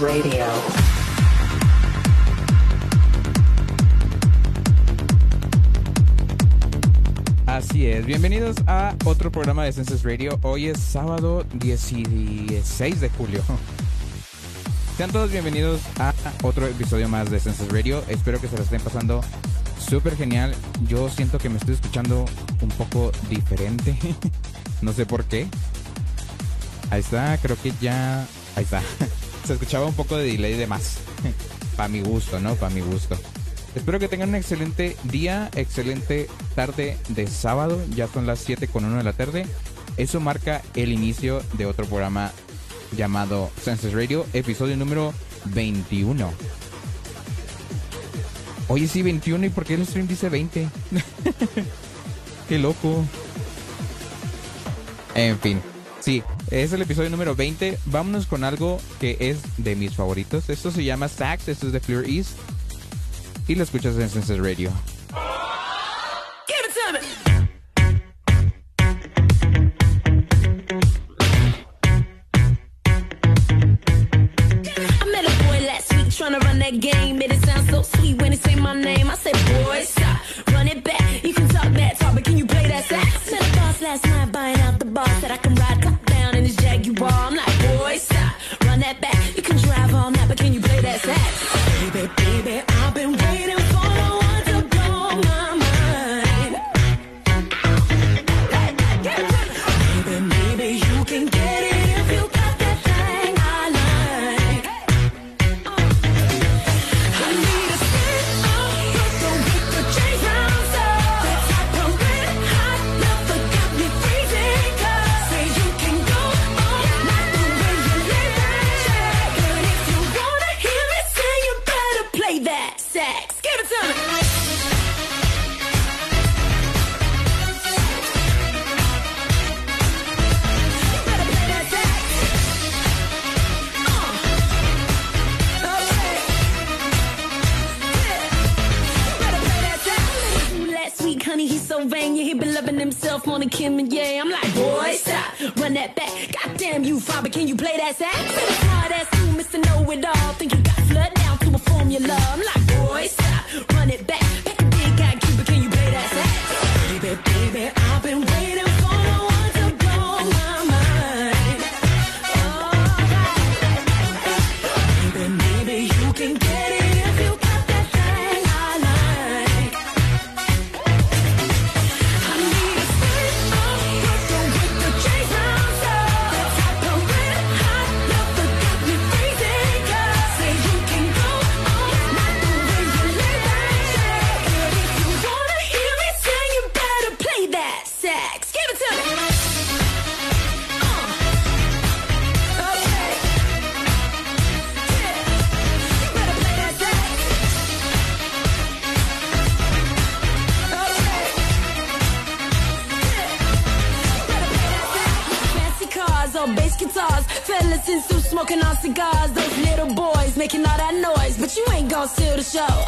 Radio. Así es, bienvenidos a otro programa de Census Radio. Hoy es sábado 16 de julio. Sean todos bienvenidos a otro episodio más de Census Radio. Espero que se la estén pasando súper genial. Yo siento que me estoy escuchando un poco diferente. no sé por qué. Ahí está, creo que ya... Ahí está se escuchaba un poco de delay de más. Para mi gusto, ¿no? Para mi gusto. Espero que tengan un excelente día, excelente tarde de sábado. Ya son las 7 con 1 de la tarde. Eso marca el inicio de otro programa llamado Senses Radio, episodio número 21. Oye, sí, 21. ¿Y por qué el stream dice 20? qué loco. En fin. Sí, es el episodio número 20. Vámonos con algo que es de mis favoritos. Esto se llama Sax, esto es de Clear East. Y lo escuchas en Senses Radio. trying to run that game. It sounds so sweet when they say my name. I say, boys. the show.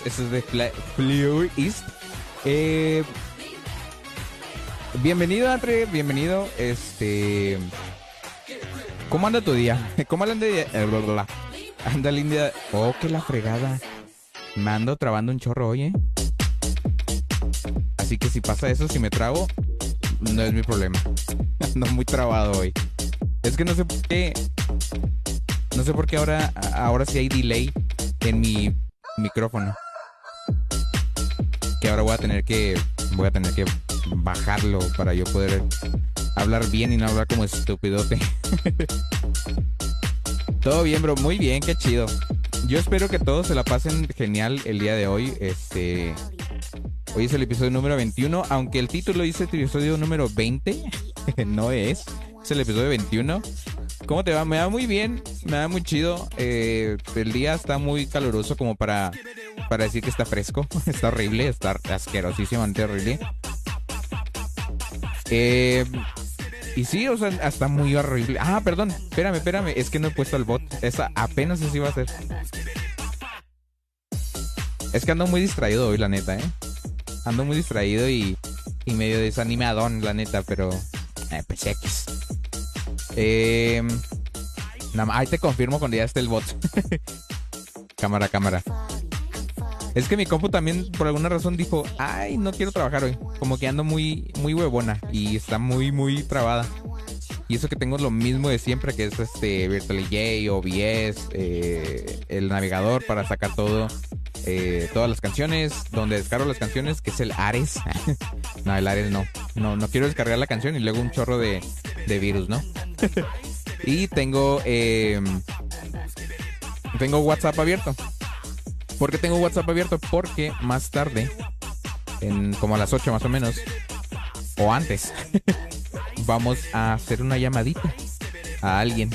Esto es de Fleur East. Eh, bienvenido, Andre. Bienvenido. Este. ¿Cómo anda tu día? ¿Cómo anda el día? Eh, anda día. Oh, que la fregada. Me ando trabando un chorro hoy, ¿eh? Así que si pasa eso, si me trago, no es mi problema. Ando muy trabado hoy. Es que no sé por qué. No sé por qué ahora, ahora sí hay delay en mi micrófono. Ahora voy a tener que. Voy a tener que bajarlo para yo poder hablar bien y no hablar como estúpidote. Todo bien, bro. Muy bien, qué chido. Yo espero que todos se la pasen genial el día de hoy. Este. Hoy es el episodio número 21, aunque el título dice episodio número 20, no es, es el episodio 21. ¿Cómo te va? Me va muy bien, me va muy chido. Eh, el día está muy caluroso como para, para decir que está fresco. Está horrible, está asquerosísimamente horrible. Eh, y sí, o sea, está muy horrible. Ah, perdón, espérame, espérame. Es que no he puesto el bot. Esa apenas así va a ser. Es que ando muy distraído hoy, la neta, ¿eh? Ando muy distraído y, y medio desanimadón, la neta, pero... Eh, pues X. Eh, ahí te confirmo cuando ya esté el bot. cámara, cámara. Es que mi compu también por alguna razón dijo, ay, no quiero trabajar hoy. Como que ando muy, muy huevona y está muy, muy trabada. Y eso que tengo lo mismo de siempre, que es este VirtualJ, OBS, eh, el navegador para sacar todo, eh, todas las canciones, donde descargo las canciones, que es el Ares. no, el Ares no. No, no quiero descargar la canción y luego un chorro de, de virus, ¿no? y tengo, eh, tengo WhatsApp abierto. ¿Por qué tengo WhatsApp abierto? Porque más tarde, en como a las 8 más o menos, o antes, vamos a hacer una llamadita a alguien.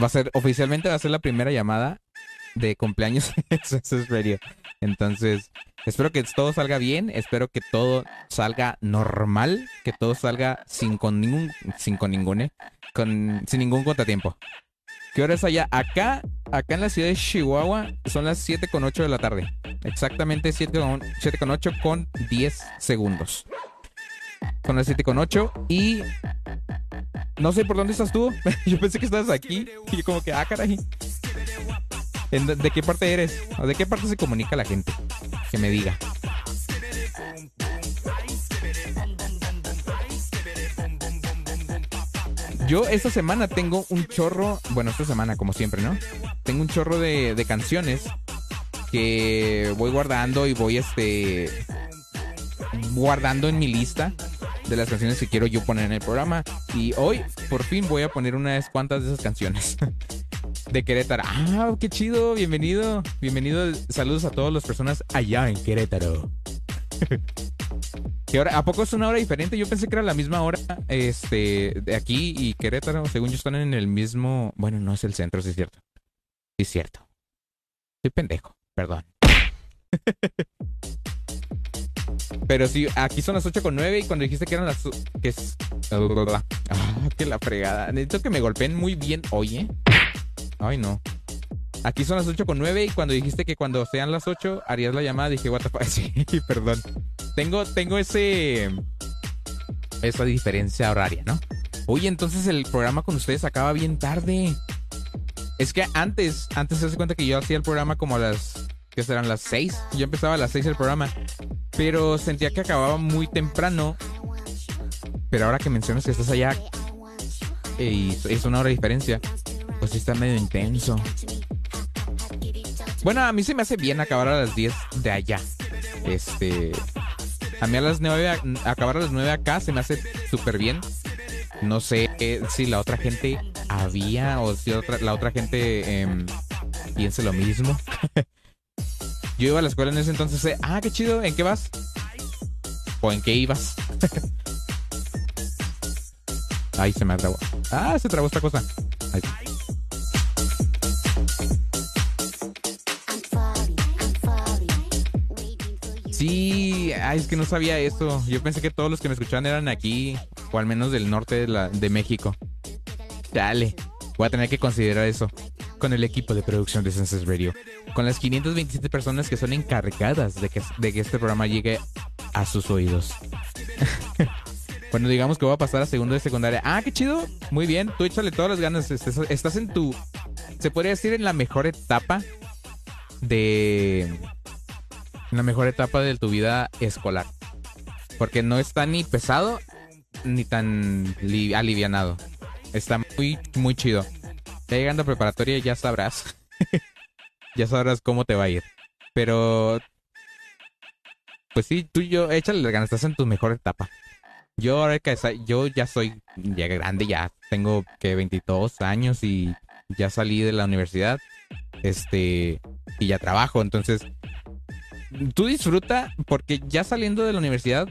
Va a ser, oficialmente va a ser la primera llamada de cumpleaños es Radio. Entonces, espero que todo salga bien, espero que todo salga normal, que todo salga sin con ningún, sin con ningún, ¿eh? con, sin ningún contratiempo. ¿Qué hora es allá? Acá, acá en la ciudad de Chihuahua son las 7 con 8 de la tarde. Exactamente 7 con, 7 con 8 con 10 segundos. Son las 7 con 8 y no sé por dónde estás tú. Yo pensé que estabas aquí y yo como que, ah, caray. ¿De qué parte eres? ¿O de qué parte se comunica la gente? Que me diga. Yo esta semana tengo un chorro, bueno, esta semana como siempre, ¿no? Tengo un chorro de, canciones que voy guardando y voy este guardando en mi lista de las canciones que quiero yo poner en el programa. Y hoy por fin voy a poner unas cuantas de esas canciones. de Querétaro. Ah, qué chido, bienvenido. Bienvenido, saludos a todas las personas allá en Querétaro. ¿A poco es una hora diferente? Yo pensé que era la misma hora este, de aquí y Querétaro. Según yo, están en el mismo. Bueno, no es el centro, sí es cierto. Sí es cierto. Soy pendejo, perdón. Pero sí, aquí son las 8 con 9 y cuando dijiste que eran las. que es. Ah, la fregada. Necesito que me golpeen muy bien hoy, ¿eh? Ay, no. Aquí son las 8 con 9 y cuando dijiste que cuando sean las 8 harías la llamada, dije, what the fuck. Sí, perdón. Tengo, tengo ese. Esa diferencia horaria, ¿no? Oye, entonces el programa con ustedes acaba bien tarde. Es que antes, antes se hace cuenta que yo hacía el programa como a las. que serán las 6. Yo empezaba a las 6 el programa. Pero sentía que acababa muy temprano. Pero ahora que mencionas que estás allá. Y es una hora de diferencia. Pues está medio intenso. Bueno, a mí se me hace bien acabar a las 10 de allá. Este. A mí a las 9, acabar a las 9 acá se me hace súper bien. No sé si la otra gente había o si la otra gente em, piense lo mismo. Yo iba a la escuela en ese entonces. Eh, ah, qué chido. ¿En qué vas? ¿O en qué ibas? Ay, se me trabó. Ah, se trabó esta cosa. Sí, es que no sabía eso. Yo pensé que todos los que me escuchaban eran aquí, o al menos del norte de, México. Dale, voy a tener que considerar eso. con el equipo de producción de Census Radio, con las 527 personas que son encargadas de que, de que este programa llegue a sus oídos. bueno, digamos que voy a pasar a segundo de secundaria. Ah, qué chido. Muy bien, tú échale todas las ganas. Estás en tu, se podría decir, en la mejor etapa de... La mejor etapa de tu vida escolar. Porque no está ni pesado ni tan li- alivianado. Está muy, muy chido. Ya llegando a preparatoria ya sabrás. ya sabrás cómo te va a ir. Pero... Pues sí, tú y yo, échale las ganas, estás en tu mejor etapa. Yo ahora que yo ya soy ya grande, ya tengo que 22 años y ya salí de la universidad. Este, y ya trabajo, entonces tú disfruta porque ya saliendo de la universidad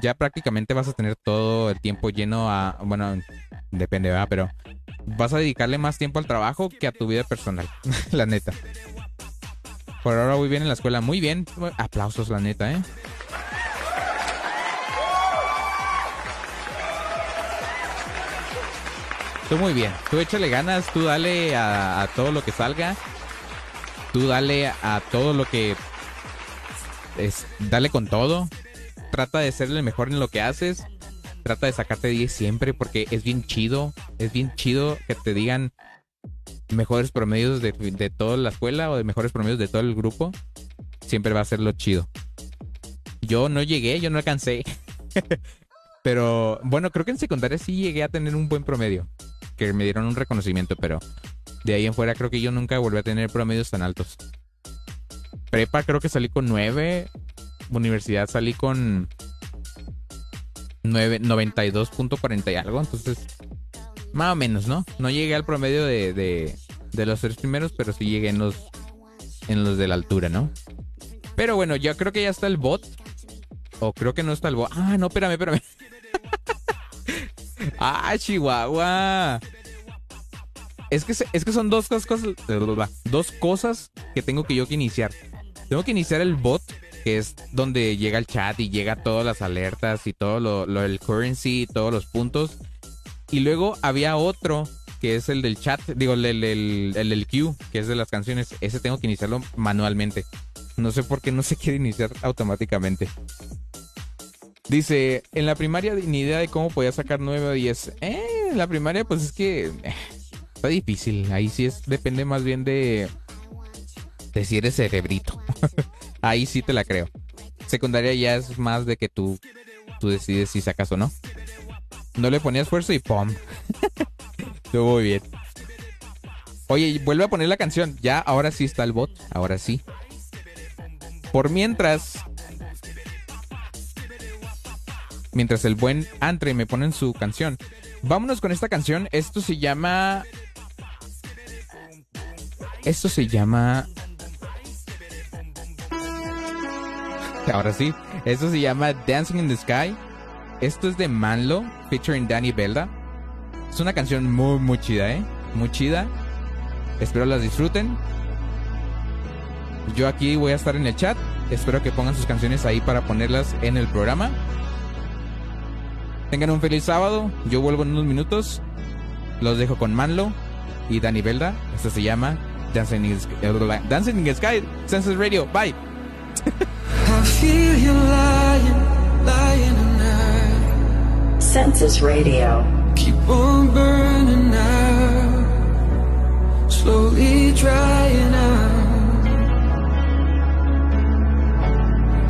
ya prácticamente vas a tener todo el tiempo lleno a, bueno, depende, ¿verdad? Pero vas a dedicarle más tiempo al trabajo que a tu vida personal, la neta. Por ahora muy bien en la escuela, muy bien. Aplausos, la neta, ¿eh? Tú muy bien. Tú échale ganas, tú dale a, a todo lo que salga. Tú dale a todo lo que... Es, dale con todo. Trata de ser el mejor en lo que haces. Trata de sacarte 10 siempre porque es bien chido. Es bien chido que te digan mejores promedios de, de toda la escuela o de mejores promedios de todo el grupo. Siempre va a ser lo chido. Yo no llegué, yo no alcancé. pero bueno, creo que en secundaria sí llegué a tener un buen promedio. Que me dieron un reconocimiento, pero de ahí en fuera creo que yo nunca volví a tener promedios tan altos. Prepa creo que salí con 9. Universidad salí con 9, 92.40 y algo. Entonces, más o menos, ¿no? No llegué al promedio de, de, de los tres primeros, pero sí llegué en los, en los de la altura, ¿no? Pero bueno, yo creo que ya está el bot. O creo que no está el bot. Ah, no, espérame, espérame. ah, Chihuahua. Es que, es que son dos cosas, dos cosas que tengo que yo que iniciar. Tengo que iniciar el bot, que es donde llega el chat y llega todas las alertas y todo lo, lo del currency y todos los puntos. Y luego había otro que es el del chat, digo, el, el, el, el que es de las canciones. Ese tengo que iniciarlo manualmente. No sé por qué no se quiere iniciar automáticamente. Dice, en la primaria ni idea de cómo podía sacar 9 o 10. Eh, en la primaria pues es que eh, está difícil. Ahí sí es, depende más bien de, de si eres cerebrito. Ahí sí te la creo. Secundaria ya es más de que tú, tú decides si sacas o no. No le ponía esfuerzo y ¡pum! Estuvo muy bien. Oye, vuelve a poner la canción. Ya, ahora sí está el bot. Ahora sí. Por mientras. Mientras el buen Andre me pone en su canción. Vámonos con esta canción. Esto se llama. Esto se llama. Ahora sí. Esto se llama Dancing in the Sky. Esto es de Manlo, featuring Danny Belda. Es una canción muy, muy chida, ¿eh? Muy chida. Espero las disfruten. Yo aquí voy a estar en el chat. Espero que pongan sus canciones ahí para ponerlas en el programa. Tengan un feliz sábado. Yo vuelvo en unos minutos. Los dejo con Manlo y Danny Belda. Esto se llama Dancing in. Dancing in the Sky. Census Radio. Bye. I feel you lying, lying tonight. Census Radio. Keep on burning out, slowly drying out.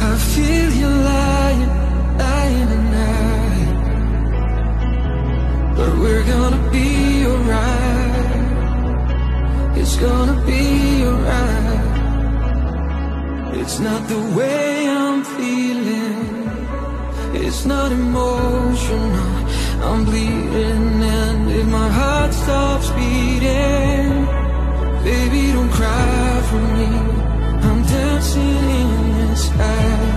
I feel you lying, lying tonight. But we're gonna be alright. It's gonna be alright. It's not the way I'm feeling. It's not emotional. I'm bleeding, and if my heart stops beating, baby, don't cry for me. I'm dancing in the sky.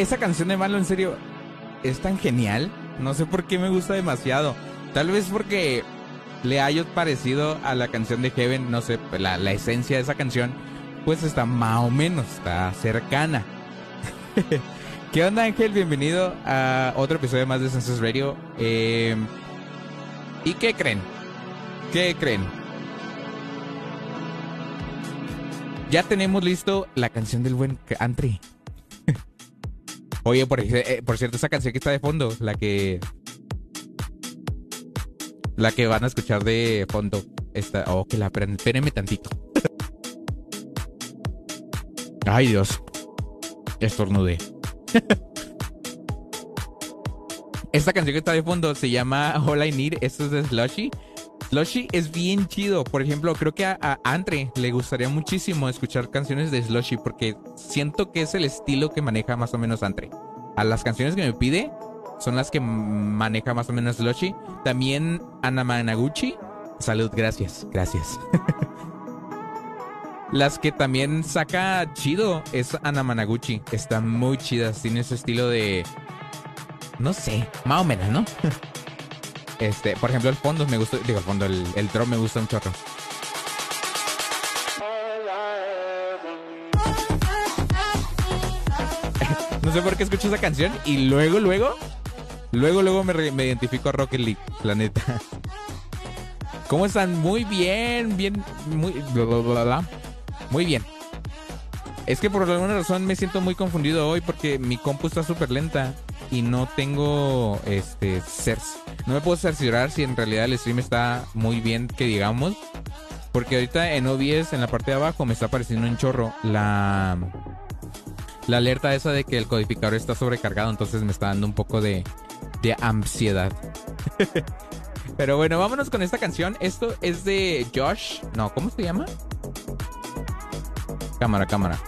Esa canción de Malo, en serio, es tan genial. No sé por qué me gusta demasiado. Tal vez porque le haya parecido a la canción de Heaven, no sé, la, la esencia de esa canción, pues está más o menos, está cercana. ¿Qué onda, Ángel? Bienvenido a otro episodio más de Census Radio. Eh, ¿Y qué creen? ¿Qué creen? Ya tenemos listo la canción del buen Antri. Oye, por, eh, por cierto, esa canción que está de fondo, la que. La que van a escuchar de fondo. Esta. Oh, que la. Espérenme tantito. Ay, Dios. Estornudé. Esta canción que está de fondo se llama All I Need. Esto es de Slushy. Slushy es bien chido. Por ejemplo, creo que a, Andre le gustaría muchísimo escuchar canciones de Slushy porque siento que es el estilo que maneja más o menos Andre. A las canciones que me pide son las que maneja más o menos Slushy. También Ana Managuchi. Salud, gracias, gracias. las que también saca chido es Ana Managuchi. Está muy chida, tiene ese estilo de... No sé, más o menos, ¿no? Este, por ejemplo, el fondo me gusta, digo, el fondo, el, el drum me gusta un chorro. No sé por qué escucho esa canción y luego, luego, luego, luego me, me identifico a Rocket League, la neta. ¿Cómo están? Muy bien, bien, muy, bla, bla, bla, bla. muy bien. Es que por alguna razón me siento muy confundido hoy porque mi compu está súper lenta y no tengo este no me puedo cerciorar si en realidad el stream está muy bien que digamos porque ahorita en OBS en la parte de abajo me está apareciendo un chorro la la alerta esa de que el codificador está sobrecargado entonces me está dando un poco de de ansiedad. Pero bueno vámonos con esta canción. Esto es de Josh no cómo se llama cámara cámara.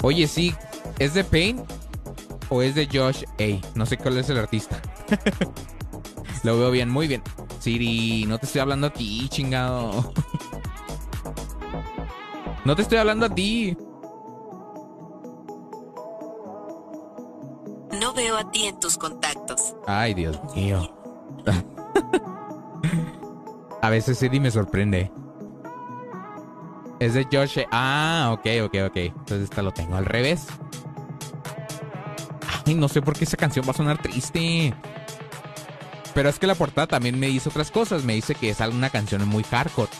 Oye, sí, ¿es de Pain o es de Josh A? No sé cuál es el artista. Lo veo bien, muy bien. Siri, no te estoy hablando a ti, chingado. No te estoy hablando a ti. No veo a ti en tus contactos. Ay, Dios mío. A veces Siri me sorprende. Es de Josh. A. Ah, ok, ok, ok. Entonces esta lo tengo al revés. No sé por qué esa canción va a sonar triste. Pero es que la portada también me dice otras cosas. Me dice que es una canción muy hardcore.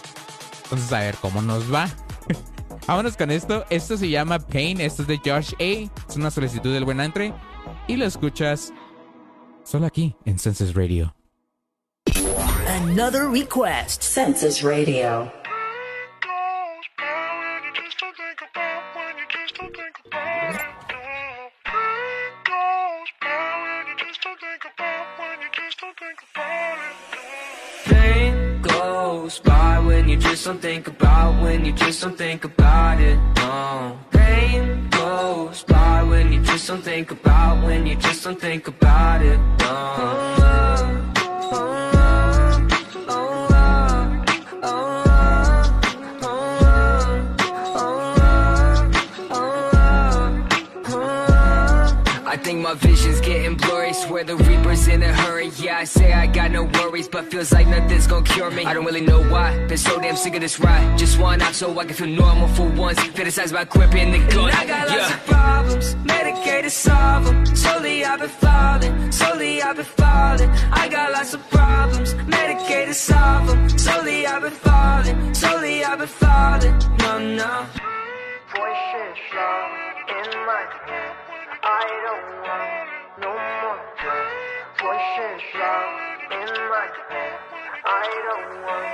Entonces, a ver cómo nos va. Vámonos con esto. Esto se llama Pain. Esto es de Josh A. Es una solicitud del buen entre. Y lo escuchas solo aquí en Senses Radio. Another request. Census Radio. You just don't think about, when you just don't think about it. No. Pain goes by when you just don't think about, when you just don't think about it. No. I think my vision's getting blurry. Swear the Reaper's in a hurry. Yeah, I say I got no worries, but feels like nothing's gonna cure me. I don't really know why. Been so damn sick of this ride. Just one out so I can feel normal for once. Fantasize about gripping the gun. I got lots of problems, medicated solve them. Slowly I've been falling, slowly I've been falling. I got lots of problems, medicated solve them. Slowly I've been falling, slowly I've been falling. No, no. Voices loud in my head. I don't want no more drugs. Voices loud in my head. I don't want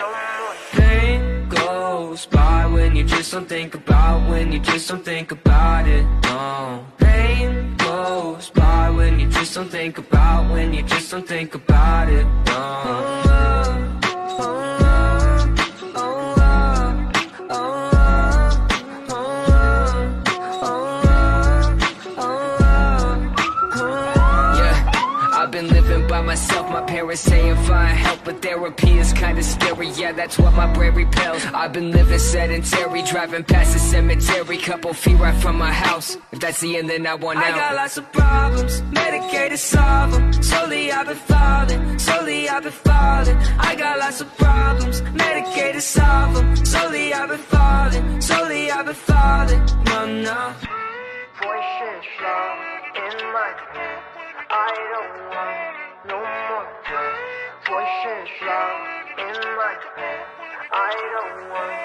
no more. Pain goes by when you just don't think about, when you just don't think about it. No. Pain goes by when you just don't think about, when you just don't think about it. No. My parents saying find help, but therapy is kinda scary. Yeah, that's what my brain repels. I've been living sedentary, driving past the cemetery, couple feet right from my house. If that's the end, then I want out. I got lots of problems, medicated solve them. Slowly I've been falling, slowly I've been falling. I got lots of problems, medicated solve them. Slowly I've been falling, slowly I've been falling. No, no. Voices loud in my head. I don't want no more drugs. Voices loud in my head. I don't want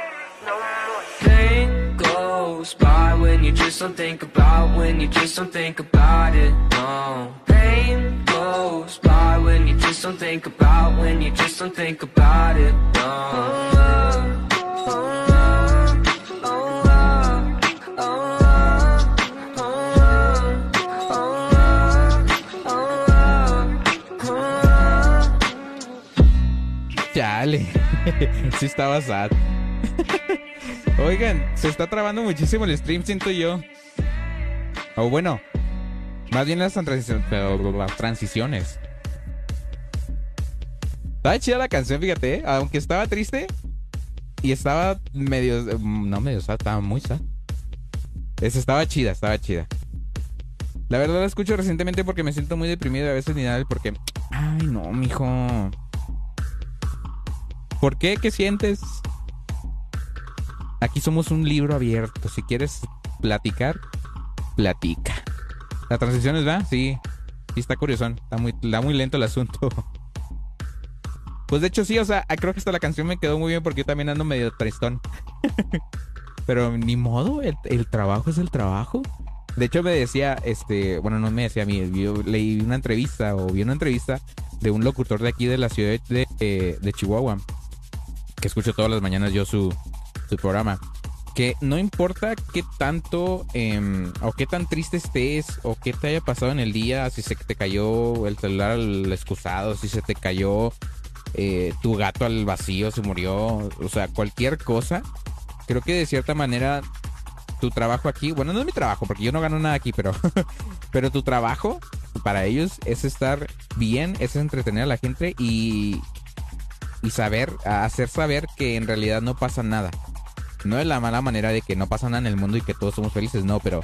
no more. Pain goes by when you just don't think about, when you just don't think about it. No. Pain goes by when you just don't think about, when you just don't think about it. No. Chale. sí estaba sad. Oigan, se está trabando muchísimo el stream, siento yo. O bueno, más bien las, transiciones. Estaba chida la canción, fíjate, ¿eh? aunque estaba triste y estaba medio, mm, no medio sad, estaba muy sad. Esa estaba chida, estaba chida. La verdad la escucho recientemente porque me siento muy deprimido a veces ni nada porque, ay no, mijo. ¿Por qué? ¿Qué sientes? Aquí somos un libro abierto. Si quieres platicar, platica. ¿La transición es va? Sí. Sí, está curiosón. Está muy, está muy lento el asunto. Pues de hecho sí, o sea, creo que hasta la canción me quedó muy bien porque yo también ando medio tristón. Pero ni modo, el, trabajo es el trabajo. De hecho me decía, este, bueno, no me decía a mí, leí una entrevista o vi una entrevista de un locutor de aquí de la ciudad de, de- de Chihuahua, que escucho todas las mañanas yo su, su programa, que no importa qué tanto em, o qué tan triste estés o qué te haya pasado en el día, si se te cayó el celular al excusado, si se te cayó eh, tu gato al vacío, se murió, o sea, cualquier cosa, creo que de cierta manera tu trabajo aquí, bueno, no es mi trabajo porque yo no gano nada aquí, pero, pero tu trabajo para ellos es estar bien, es entretener a la gente y, y saber, hacer saber que en realidad no pasa nada. No de la mala manera de que no pasa nada en el mundo y que todos somos felices, no, pero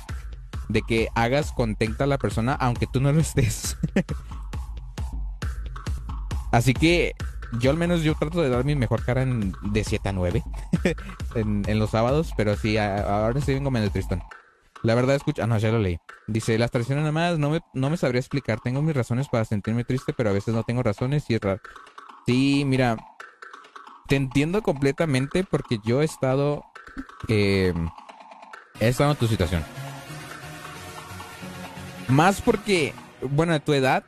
de que hagas contenta a la persona aunque tú no lo estés. Así que yo al menos yo trato de dar mi mejor cara en- de 7 a 9 en, en los sábados, pero sí, a- ahora sí vengo medio tristón. La verdad escucha, ah no, ya lo leí. Dice, las traiciones nada más, no me, no me sabría explicar. Tengo mis razones para sentirme triste, pero a veces no tengo razones y es raro. Sí, mira, te entiendo completamente porque yo he estado, eh, he estado en tu situación. Más porque, bueno, a tu edad,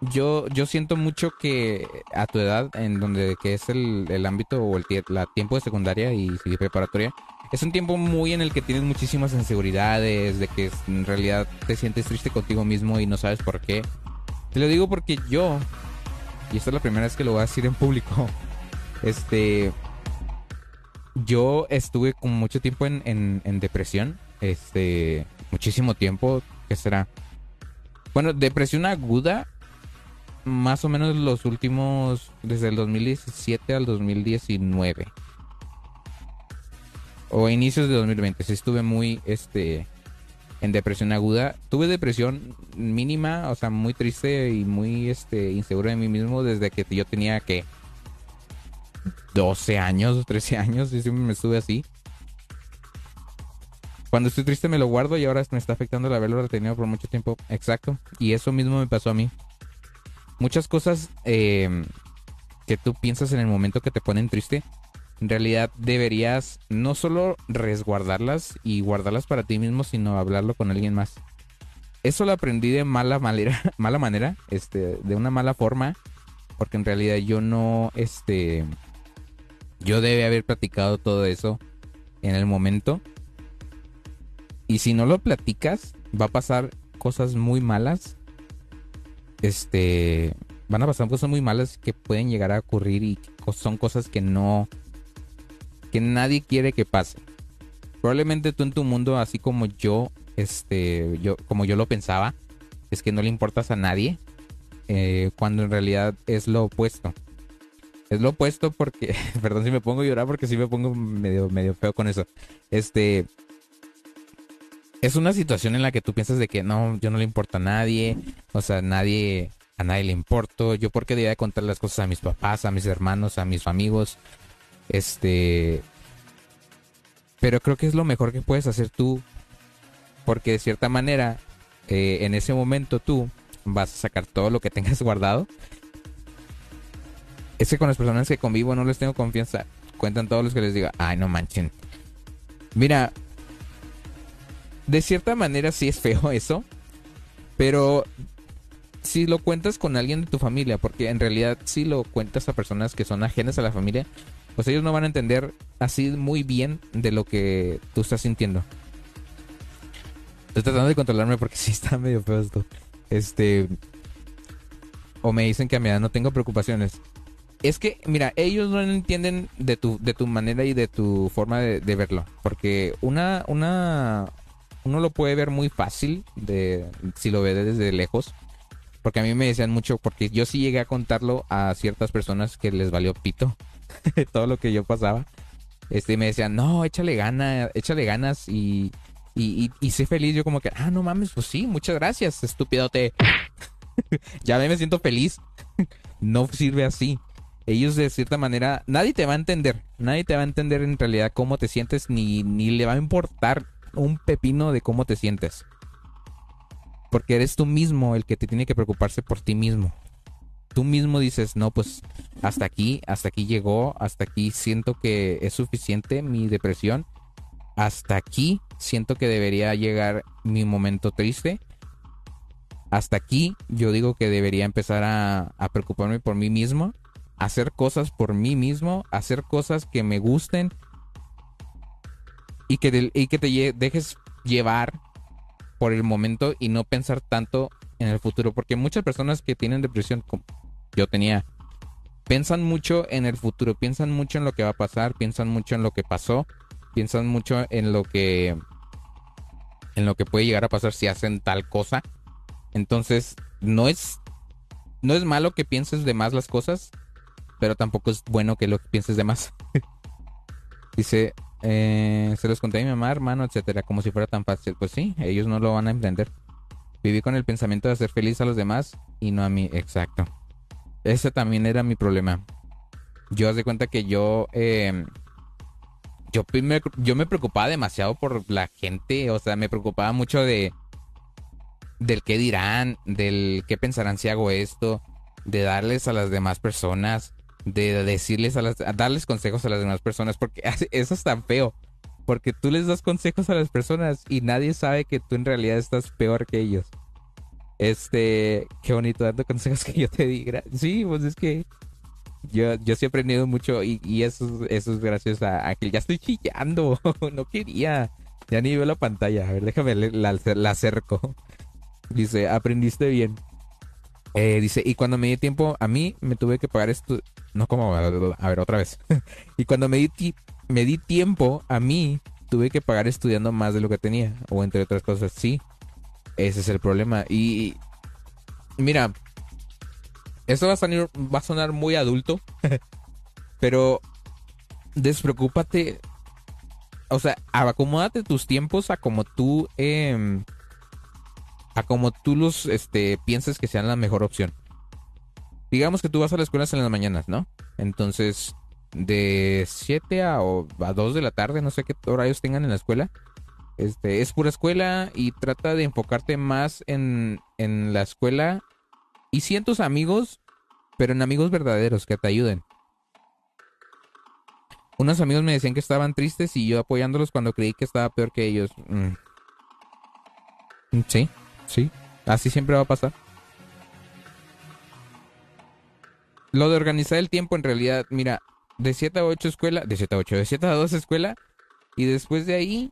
yo, yo siento mucho que a tu edad, en donde que es el, el ámbito o el la tiempo de secundaria y y preparatoria, es un tiempo muy en el que tienes muchísimas inseguridades, de que en realidad te sientes triste contigo mismo y no sabes por qué. Te lo digo porque yo, y esta es la primera vez que lo voy a decir en público, este, yo estuve con mucho tiempo en, en, depresión. Este, muchísimo tiempo. ¿Qué será? Bueno, depresión aguda. Más o menos los últimos. Desde el 2017 al 2019. O inicios de 2020. Sí, estuve muy. Este. En depresión aguda. Tuve depresión mínima. O sea, muy triste y muy este, inseguro de mí mismo. Desde que yo tenía que. 12 años, 13 años. Y siempre me estuve así. Cuando estoy triste me lo guardo y ahora me está afectando el haberlo retenido por mucho tiempo. Exacto. Y eso mismo me pasó a mí. Muchas cosas eh, que tú piensas en el momento que te ponen triste, en realidad deberías no solo resguardarlas y guardarlas para ti mismo, sino hablarlo con alguien más. Eso lo aprendí de mala manera, mala manera, este, de una mala forma, porque en realidad yo no, este, yo debe haber platicado todo eso en el momento. Y si no lo platicas, va a pasar cosas muy malas. Este, van a pasar cosas muy malas que pueden llegar a ocurrir y son cosas que no, que nadie quiere que pase. Probablemente tú en tu mundo, así como yo, este, yo, como yo lo pensaba, es que no le importas a nadie, eh, cuando en realidad es lo opuesto. Es lo opuesto porque, perdón si me pongo a llorar porque sí me pongo medio, medio feo con eso. Este, es una situación en la que tú piensas de que no, yo no le importa a nadie, o sea, nadie, a nadie le importo, yo por qué debía de contar las cosas a mis papás, a mis hermanos, a mis amigos, este, pero creo que es lo mejor que puedes hacer tú, porque de cierta manera, eh, en ese momento tú vas a sacar todo lo que tengas guardado. Es que con las personas que convivo no les tengo confianza. Cuentan todos los que les diga, ay, no manchen. Mira, de cierta manera sí es feo eso, pero si lo cuentas con alguien de tu familia, porque en realidad si lo cuentas a personas que son ajenas a la familia, pues ellos no van a entender así muy bien de lo que tú estás sintiendo. Estoy tratando de controlarme porque sí está medio feo esto. Este. O me dicen que a mi edad no tengo preocupaciones. Es que, mira, ellos no entienden de tu, de tu manera y de tu forma de, de verlo. Porque una, una, uno lo puede ver muy fácil de, si lo ve desde lejos. Porque a mí me decían mucho, porque yo sí llegué a contarlo a ciertas personas que les valió pito todo lo que yo pasaba. Este, me decían, no, échale ganas, échale ganas y, y, y, y sé feliz. Yo como que, ah, no mames, pues sí, muchas gracias, estúpidote. ya me siento feliz. no sirve así. Ellos de cierta manera, nadie te va a entender, nadie te va a entender en realidad cómo te sientes, ni, ni le va a importar un pepino de cómo te sientes. Porque eres tú mismo el que te tiene que preocuparse por ti mismo. Tú mismo dices, no, pues hasta aquí, hasta aquí llegó, hasta aquí siento que es suficiente mi depresión. Hasta aquí siento que debería llegar mi momento triste. Hasta aquí yo digo que debería empezar a, preocuparme por mí mismo. Hacer cosas por mí mismo. Hacer cosas que me gusten. Y que, y que te dejes llevar por el momento y no pensar tanto en el futuro. Porque muchas personas que tienen depresión, yo tenía, piensan mucho en el futuro, piensan mucho en lo que va a pasar, piensan mucho en lo que pasó, piensan mucho en lo que en lo que puede llegar a pasar si hacen tal cosa. Entonces, no es no es malo que pienses de más las cosas, pero tampoco es bueno que lo pienses de más. Dice, eh, se los conté a mi mamá, hermano, etcétera, como si fuera tan fácil. Pues sí, ellos no lo van a entender. Viví con el pensamiento de hacer feliz a los demás y no a mí, exacto. Ese también era mi problema. Yo haz de cuenta que yo, eh, yo, me, yo me preocupaba demasiado por la gente, o sea, me preocupaba mucho de del qué dirán, del qué pensarán si hago esto, de darles a las demás personas, de decirles a las, darles consejos a las demás personas, porque eso es tan feo, porque tú les das consejos a las personas y nadie sabe que tú en realidad estás peor que ellos. Este, qué bonito dando consejos que yo te diga. Sí, pues es que yo, yo sí he aprendido mucho y, y eso, eso es gracias a, a que ya estoy chillando. no quería. Ya ni veo la pantalla. A ver, déjame la, la acerco. Dice, aprendiste bien. Eh, dice, y cuando me di tiempo, a mí me tuve que pagar esto. No como, a ver, otra vez. y cuando me di, me di tiempo, a mí tuve que pagar estudiando más de lo que tenía. O entre otras cosas, sí. Ese es el problema. Y mira, esto va a sonar, va a sonar muy adulto. pero despreocúpate. O sea, acomódate tus tiempos a como tú. em, a como tú los este, pienses que sean la mejor opción. Digamos que tú vas a la escuela en las mañanas, ¿no? Entonces, de 7 a, o a 2 de la tarde, no sé qué horarios tengan en la escuela. Este, es pura escuela y trata de enfocarte más en, en la escuela y sí en tus amigos, pero en amigos verdaderos que te ayuden. Unos amigos me decían que estaban tristes y yo apoyándolos cuando creí que estaba peor que ellos. Mm. Sí, sí, así siempre va a pasar. Lo de organizar el tiempo en realidad, mira, de 7 a 8 escuela, de 7 a 8, de 7 a 2 escuela y después de ahí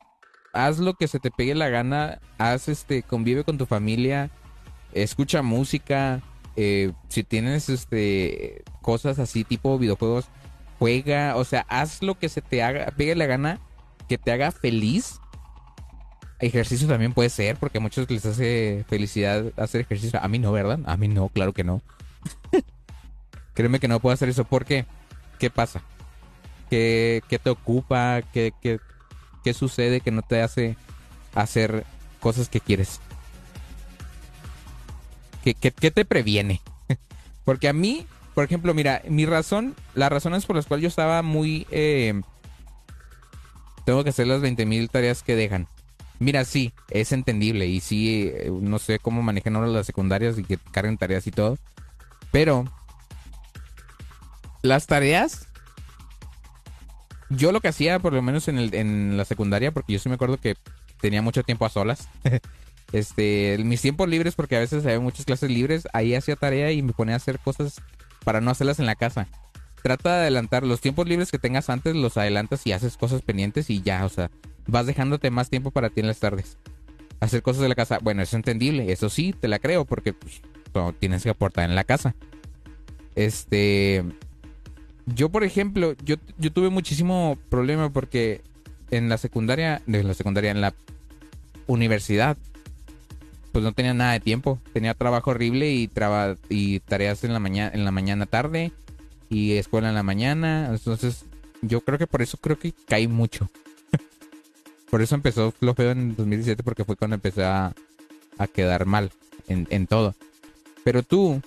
haz lo que se te pegue la gana, haz este convive con tu familia, escucha música, eh, si tienes este cosas así tipo videojuegos, juega, o sea, haz lo que se te haga, pegue la gana, que te haga feliz. Ejercicio también puede ser, porque a muchos les hace felicidad hacer ejercicio. A mí no, ¿verdad? A mí no, claro que no. Créeme que no puedo hacer eso. ¿Por qué? ¿Qué pasa? ¿Qué, qué te ocupa? ¿Qué, qué, qué sucede que no te hace hacer cosas que quieres? ¿Qué, te previene? Porque a mí, por ejemplo, mira, mi razón, las razones por las cuales yo estaba muy... eh, tengo que hacer las 20.000 tareas que dejan. Mira, sí, es entendible y sí, eh, no sé cómo manejan ahora las secundarias y que carguen tareas y todo. Pero las tareas, yo lo que hacía, por lo menos en, el, en la secundaria, porque yo sí me acuerdo que tenía mucho tiempo a solas. este, mis tiempos libres, porque a veces había muchas clases libres, ahí hacía tarea y me ponía a hacer cosas para no hacerlas en la casa. Trata de adelantar los tiempos libres que tengas antes, los adelantas y haces cosas pendientes y ya, o sea, vas dejándote más tiempo para ti en las tardes. Hacer cosas de la casa, bueno, es entendible, eso sí, te la creo, porque pues, tienes que aportar en la casa. Este, yo por ejemplo, yo, yo tuve muchísimo problema porque en la secundaria, en la secundaria, en la universidad, pues no tenía nada de tiempo. Tenía trabajo horrible y, traba, y tareas en la mañana, en la mañana tarde y escuela en la mañana. Entonces, yo creo que por eso creo que caí mucho. por eso empezó lo feo en 2017 porque fue cuando empecé a, a quedar mal en, en todo. Pero tú,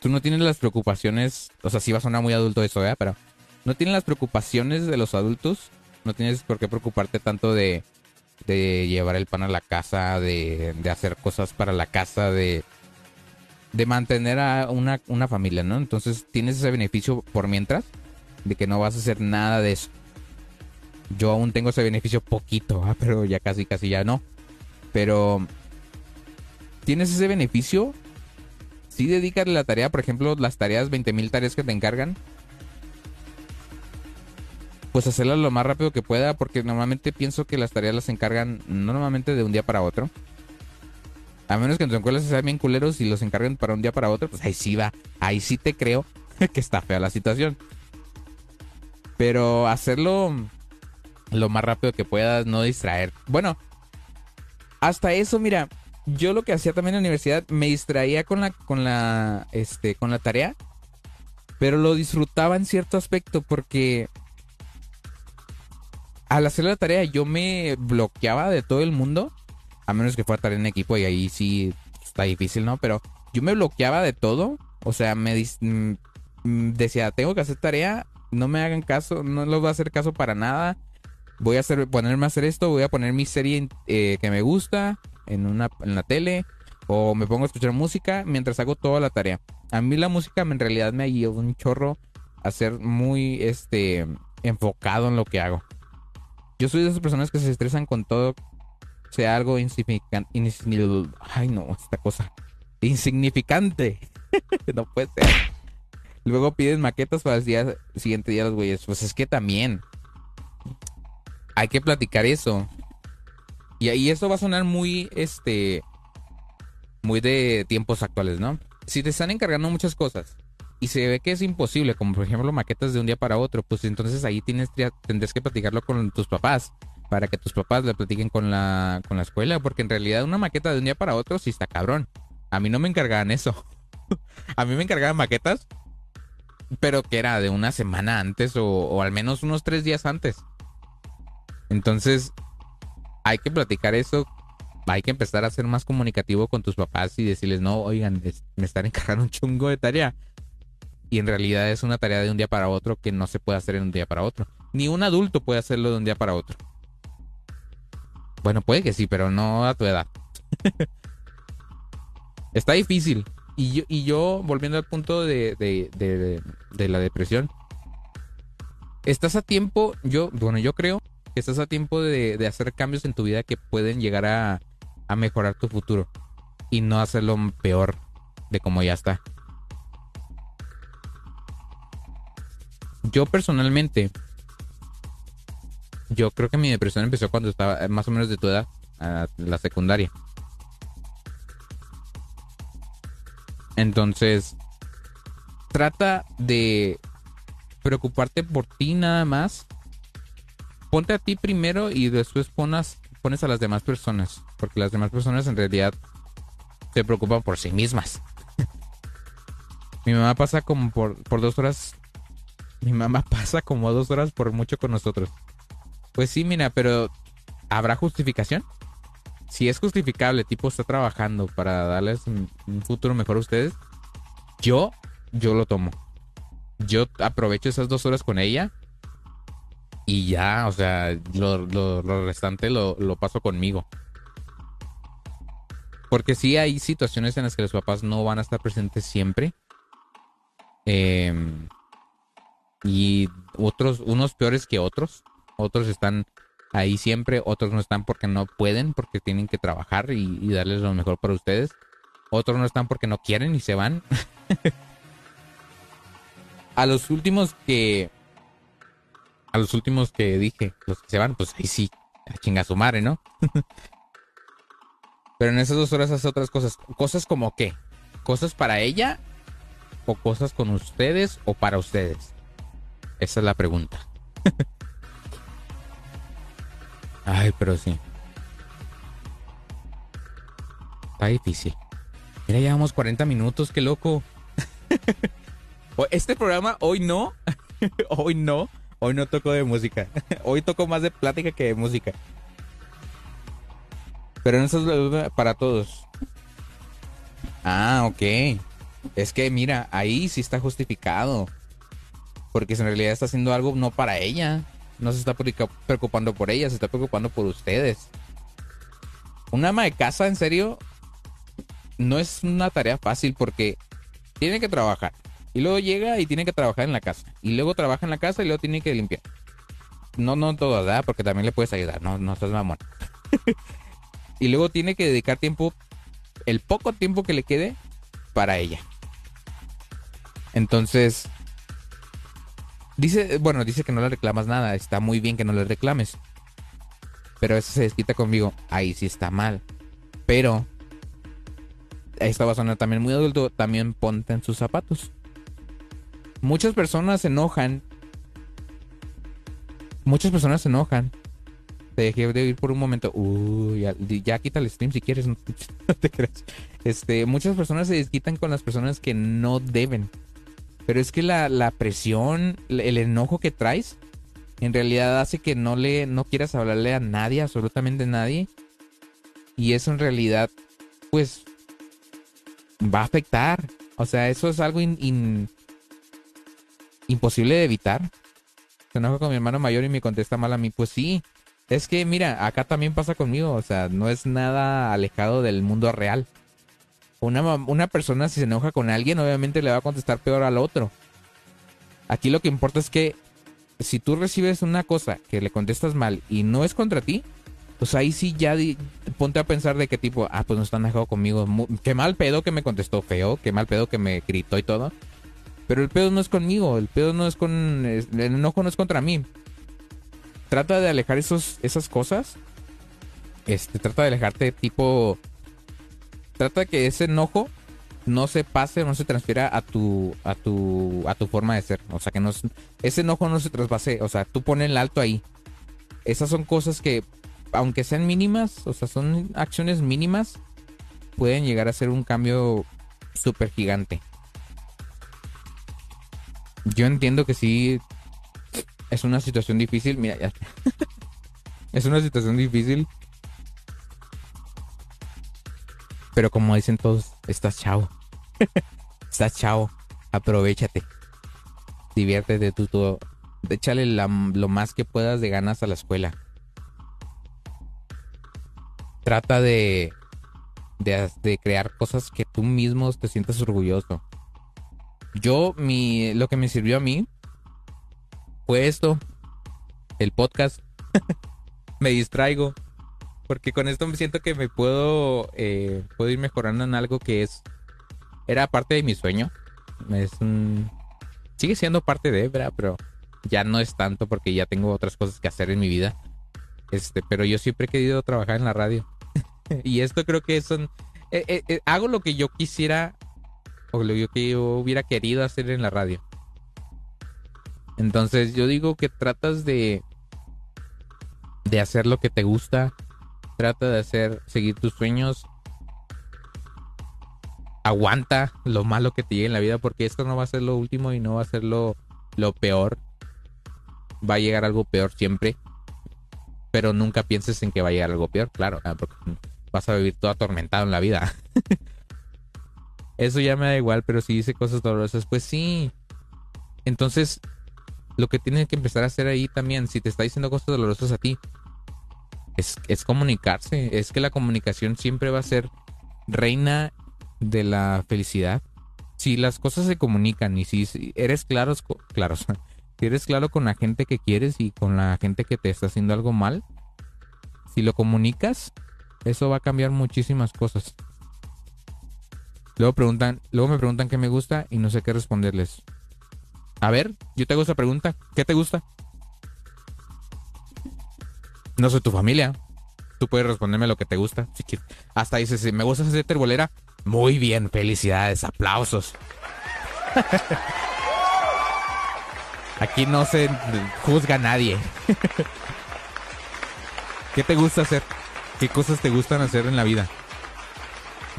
tú no tienes las preocupaciones, o sea, sí va a sonar muy adulto eso, ¿eh? Pero no tienes las preocupaciones de los adultos. No tienes por qué preocuparte tanto de, de llevar el pan a la casa, de, de hacer cosas para la casa, de, de mantener a una, una familia, ¿no? Entonces tienes ese beneficio por mientras, de que no vas a hacer nada de eso. Yo aún tengo ese beneficio poquito, ah, pero ya casi, casi ya no. Pero tienes ese beneficio. Si dedicas la tarea, por ejemplo, las tareas, 20.000 tareas que te encargan, pues hacerlas lo más rápido que pueda, porque normalmente pienso que las tareas las encargan no normalmente de un día para otro. A menos que en tu escuela se sean bien culeros y los encarguen para un día para otro, pues ahí sí va. Ahí sí te creo que está fea la situación. Pero hacerlo lo más rápido que puedas, no distraer. Bueno, hasta eso, mira, yo lo que hacía también en la universidad me distraía con la con la este con la tarea, pero lo disfrutaba en cierto aspecto porque al hacer la tarea yo me bloqueaba de todo el mundo, a menos que fuera tarea en equipo y ahí sí está difícil, ¿no? Pero yo me bloqueaba de todo, o sea, me mm, mm, decía, tengo que hacer tarea, no me hagan caso, no les voy a hacer caso para nada. Voy a hacer, ponerme a hacer esto, voy a poner mi serie eh, que me gusta en una en la tele o me pongo a escuchar música mientras hago toda la tarea. A mí la música en realidad me ayudó un chorro a ser muy este enfocado en lo que hago. Yo soy de esas personas que se estresan con todo, sea algo insignificante. Ay, no, esta cosa. Insignificante. no puede ser. Luego piden maquetas para el día, siguiente día los güeyes. Pues es que también. Hay que platicar eso. Y ahí eso va a sonar muy, este... muy de tiempos actuales, ¿no? Si te están encargando muchas cosas y se ve que es imposible, como por ejemplo maquetas de un día para otro, pues entonces ahí tienes, tendrás que platicarlo con tus papás para que tus papás le platiquen con la, con la escuela, porque en realidad una maqueta de un día para otro sí está cabrón. A mí no me encargaban eso. a mí me encargaban maquetas, pero que era de una semana antes o, o al menos unos tres días antes. Entonces, hay que platicar eso hay que empezar a ser más comunicativo con tus papás y decirles, no, oigan, me están encargando un chungo de tarea. Y en realidad es una tarea de un día para otro que no se puede hacer en un día para otro. Ni un adulto puede hacerlo de un día para otro. Bueno, puede que sí, pero no a tu edad. Está difícil. Y yo, y yo, volviendo al punto de, de, la depresión, estás a tiempo, yo, bueno, yo creo que estás a tiempo de, hacer cambios en tu vida que pueden llegar a, mejorar tu futuro y no hacerlo peor de como ya está. Yo personalmente yo creo que mi depresión empezó cuando estaba eh, más o menos de tu edad, la secundaria. Entonces, trata de preocuparte por ti nada más. Ponte a ti primero y después pones, pones a las demás personas. Porque las demás personas en realidad se preocupan por sí mismas. Mi mamá pasa como por, por dos horas. Mi mamá pasa como dos horas por mucho con nosotros. Pues sí, mira, pero ¿habrá justificación? Si es justificable, tipo está trabajando para darles un, futuro mejor a ustedes, yo, yo lo tomo. Yo aprovecho esas dos horas con ella y ya, o sea, lo, restante lo, paso conmigo. Porque sí hay situaciones en las que los papás no van a estar presentes siempre. Em, y otros, unos peores que otros otros están ahí siempre, otros no están porque no pueden, porque tienen que trabajar y, darles lo mejor para ustedes. Otros no están porque no quieren y se van. a los últimos que... A los últimos que dije, los que se van, pues ahí sí, a chinga su madre, ¿no? Pero en esas dos horas hace otras cosas. Cosas como qué? ¿Cosas para ella? ¿O cosas con ustedes o para ustedes? Esa es la pregunta. Ay, pero sí. Está difícil. Mira, llevamos 40 minutos, qué loco. Este programa hoy no. hoy no. Hoy no toco de música. Hoy toco más de plática que de música. Pero no es para todos. Ah, ok. Es que mira, ahí sí está justificado. Porque en realidad está haciendo algo no para ella no se está preocupando por ella, se está preocupando por ustedes. Un ama de casa, en serio, no es una tarea fácil porque tiene que trabajar. Y luego llega y tiene que trabajar en la casa. Y luego trabaja en la casa y luego tiene que limpiar. No, no todo, ¿verdad? Porque también le puedes ayudar. No, no estás mamón. y luego tiene que dedicar tiempo, el poco tiempo que le quede, para ella. Entonces, Dice, bueno, dice que no le reclamas nada. Está muy bien que no le reclames. Pero eso se desquita conmigo. Ahí sí está mal. Pero esta va a también muy adulto. También ponte en sus zapatos. Muchas personas se enojan. Muchas personas se enojan. Te dejé de ir por un momento. Uy, ya, ya, quita el stream si quieres. No te creas. Este, muchas personas se desquitan con las personas que no deben. Pero es que la, presión, el enojo que traes, en realidad hace que no le, no quieras hablarle a nadie, absolutamente nadie. Y eso en realidad, pues, va a afectar. O sea, eso es algo imposible de evitar. Se enoja con mi hermano mayor y me contesta mal a mí. Pues sí, es que mira, acá también pasa conmigo. O sea, no es nada alejado del mundo real. Una, persona si se enoja con alguien, obviamente le va a contestar peor al otro. Aquí lo que importa es que si tú recibes una cosa que le contestas mal y no es contra ti, pues ahí sí ya ponte a pensar de qué tipo, ah, pues no está enojado conmigo. qué mal pedo que me contestó feo, qué mal pedo que me gritó y todo. Pero el pedo no es conmigo, el pedo no es con... El enojo no es contra mí. Trata de alejar esos, esas cosas. Este, trata de alejarte tipo trata que ese enojo no se pase, no se transfiera a tu, a tu, a tu forma de ser. O sea, que no, ese enojo no se traspase. O sea, tú pones el alto ahí. Esas son cosas que, aunque sean mínimas, o sea, son acciones mínimas, pueden llegar a ser un cambio súper gigante. Yo entiendo que sí es una situación difícil. Mira, ya. es una situación difícil. Pero como dicen todos, estás chavo. estás chavo. Aprovechate. Diviértete tú todo. Échale la- lo más que puedas de ganas a la escuela. Trata de, de, de crear cosas que tú mismo te sientas orgulloso. Yo, mi, lo que me sirvió a mí fue esto. El podcast. me distraigo. Porque con esto me siento que me puedo, eh, puedo ir mejorando en algo que es... Era parte de mi sueño. Es. Sigue siendo parte de, ¿verdad? Pero ya no es tanto porque ya tengo otras cosas que hacer en mi vida. Este, pero yo siempre he querido trabajar en la radio. y esto creo que son... eh, eh, eh, hago lo que yo quisiera o lo que yo hubiera querido hacer en la radio. Entonces yo digo que tratas de de hacer lo que te gusta, trata de hacer seguir tus sueños. Aguanta lo malo que te llegue en la vida porque esto no va a ser lo último y no va a ser lo, lo peor. Va a llegar algo peor siempre. Pero nunca pienses en que va a llegar algo peor, claro, ah, porque vas a vivir todo atormentado en la vida. Eso ya me da igual, pero si dice cosas dolorosas, pues sí. Entonces, lo que tienes que empezar a hacer ahí también, si te está diciendo cosas dolorosas a ti, es, comunicarse. Es que la comunicación siempre va a ser reina de la felicidad. Si las cosas se comunican y si, eres claros, si eres claro con la gente que quieres y con la gente que te está haciendo algo mal, si lo comunicas, eso va a cambiar muchísimas cosas. Luego preguntan, luego me preguntan qué me gusta y no sé qué responderles. A ver, yo te hago esa pregunta. ¿Qué te gusta? No soy tu familia. Tú puedes responderme lo que te gusta. Si quieres. Hasta dices, si me gusta hacer terbolera. Muy bien, felicidades, aplausos. Aquí no se juzga a nadie. ¿Qué te gusta hacer? ¿Qué cosas te gustan hacer en la vida?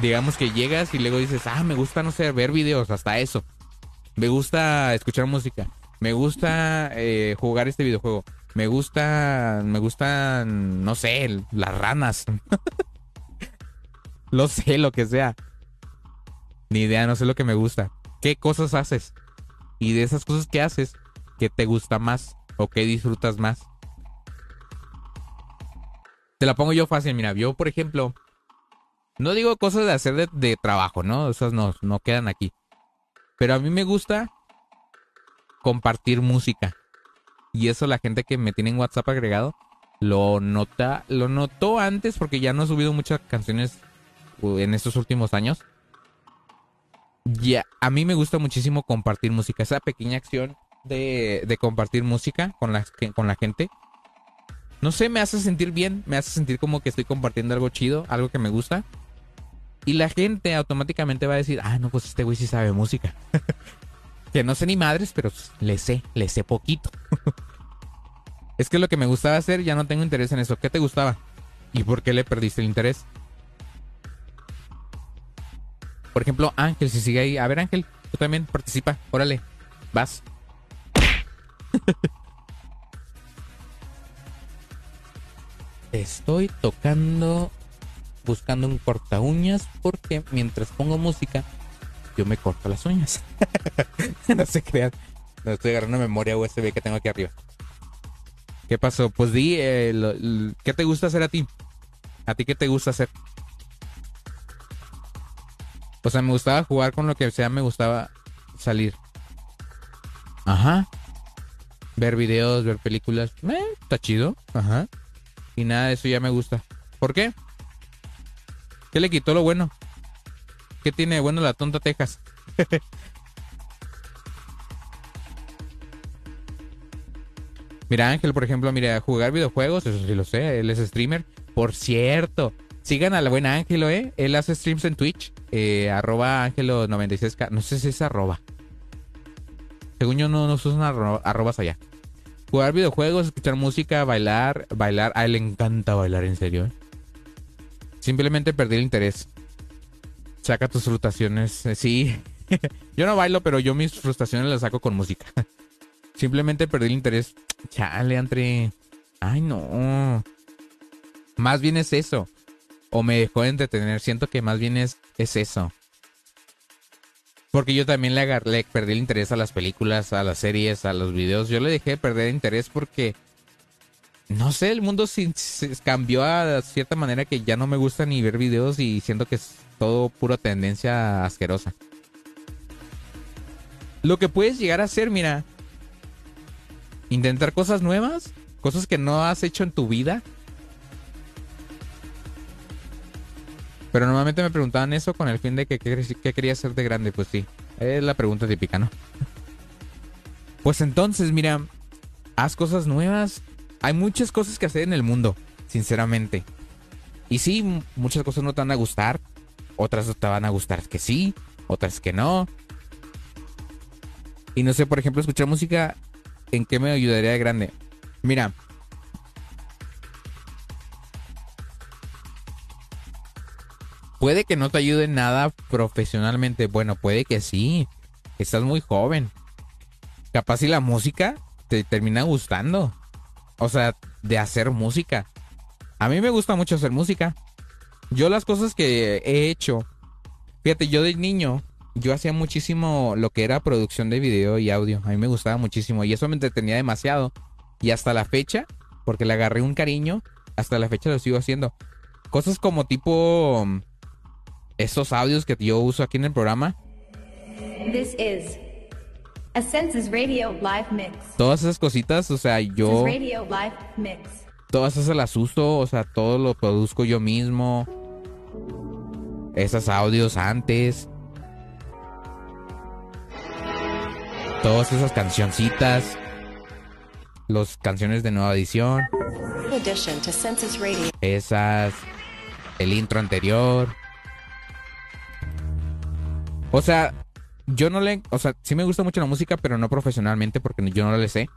Digamos que llegas y luego dices, ah, me gusta, no sé, ver videos, hasta eso. Me gusta escuchar música. Me gusta eh, jugar este videojuego. Me gusta, me gustan, no sé, las ranas. lo sé, lo que sea. Ni idea, no sé lo que me gusta. ¿Qué cosas haces? Y de esas cosas que haces, ¿qué te gusta más? ¿O qué disfrutas más? Te la pongo yo fácil, mira, yo por ejemplo, no digo cosas de hacer de, de trabajo, ¿no? Esas no, no quedan aquí. Pero a mí me gusta compartir música. Y eso la gente que me tiene en WhatsApp agregado lo nota, lo notó antes porque ya no he subido muchas canciones en estos últimos años. Ya, a mí me gusta muchísimo compartir música. Esa pequeña acción de, de compartir música con la, con la gente. No sé, me hace sentir bien. Me hace sentir como que estoy compartiendo algo chido, algo que me gusta. Y la gente automáticamente va a decir, ah, no, pues este güey sí sabe música. que no sé ni madres, pero le sé, le sé poquito. es que lo que me gustaba hacer, ya no tengo interés en eso. ¿Qué te gustaba? ¿Y por qué le perdiste el interés? Por ejemplo, Ángel, si sigue ahí. A ver, Ángel, tú también participa. Órale, vas. Estoy tocando, buscando un corta uñas porque mientras pongo música, yo me corto las uñas. no se crean. No estoy agarrando memoria USB que tengo aquí arriba. ¿Qué pasó? Pues di, eh, ¿qué te gusta hacer a ti? ¿A ti qué te gusta hacer? O sea, me gustaba jugar con lo que sea, me gustaba salir. Ajá. Ver videos, ver películas. Eh, está chido. Ajá. Y nada de eso ya me gusta. ¿Por qué? ¿Qué le quitó lo bueno? ¿Qué tiene bueno la tonta Texas? Mira, Ángel, por ejemplo, mira, jugar videojuegos, eso sí lo sé, él es streamer. Por cierto, Sigan al buen Ángelo, ¿eh? Él hace streams en Twitch. Eh, arroba Ángelo96K. No sé si es arroba. Según yo no, no usan arro- arrobas allá. Jugar videojuegos, escuchar música, bailar, bailar. A él le encanta bailar, en serio, ¿eh? Simplemente perdí el interés. Saca tus frustraciones. eh, Sí. yo no bailo, pero yo mis frustraciones las saco con música. Simplemente perdí el interés. Chale, entre. Ay, no. Más bien es eso. O me dejó de entretener. Siento que más bien es, es eso. Porque yo también le, agar- le perdí el interés a las películas, a las series, a los videos. Yo le dejé de perder interés porque. No sé, el mundo se cambió a cierta manera que ya no me gusta ni ver videos y siento que es todo pura tendencia asquerosa. Lo que puedes llegar a hacer, mira, intentar cosas nuevas, cosas que no has hecho en tu vida. Pero normalmente me preguntaban eso con el fin de que qué, quería hacer de grande, pues sí. Es la pregunta típica, ¿no? Pues entonces, mira, haz cosas nuevas. Hay muchas cosas que hacer en el mundo, sinceramente. Y sí, muchas cosas no te van a gustar, otras no te van a gustar que sí, otras que no. Y no sé, por ejemplo, escuchar música, ¿en qué me ayudaría de grande? Mira. Puede que no te ayude en nada profesionalmente. Bueno, puede que sí. Estás muy joven. Capaz si la música te termina gustando. O sea, de hacer música. A mí me gusta mucho hacer música. Yo las cosas que he hecho. Fíjate, yo de niño, yo hacía muchísimo lo que era producción de video y audio. A mí me gustaba muchísimo y eso me entretenía demasiado. Y hasta la fecha, porque le agarré un cariño, hasta la fecha lo sigo haciendo. Cosas como tipo mm, esos audios que yo uso aquí en el programa. This is a Census Radio live mix. Todas esas cositas, o sea, yo... Radio live mix. todas esas las uso, o sea, todo lo produzco yo mismo. Esos audios antes. Todas esas cancioncitas. Las canciones de nueva edición. addition to Census Radio. Esas. El intro anterior. O sea, yo no le... O sea, sí me gusta mucho la música, pero no profesionalmente porque yo no le sé.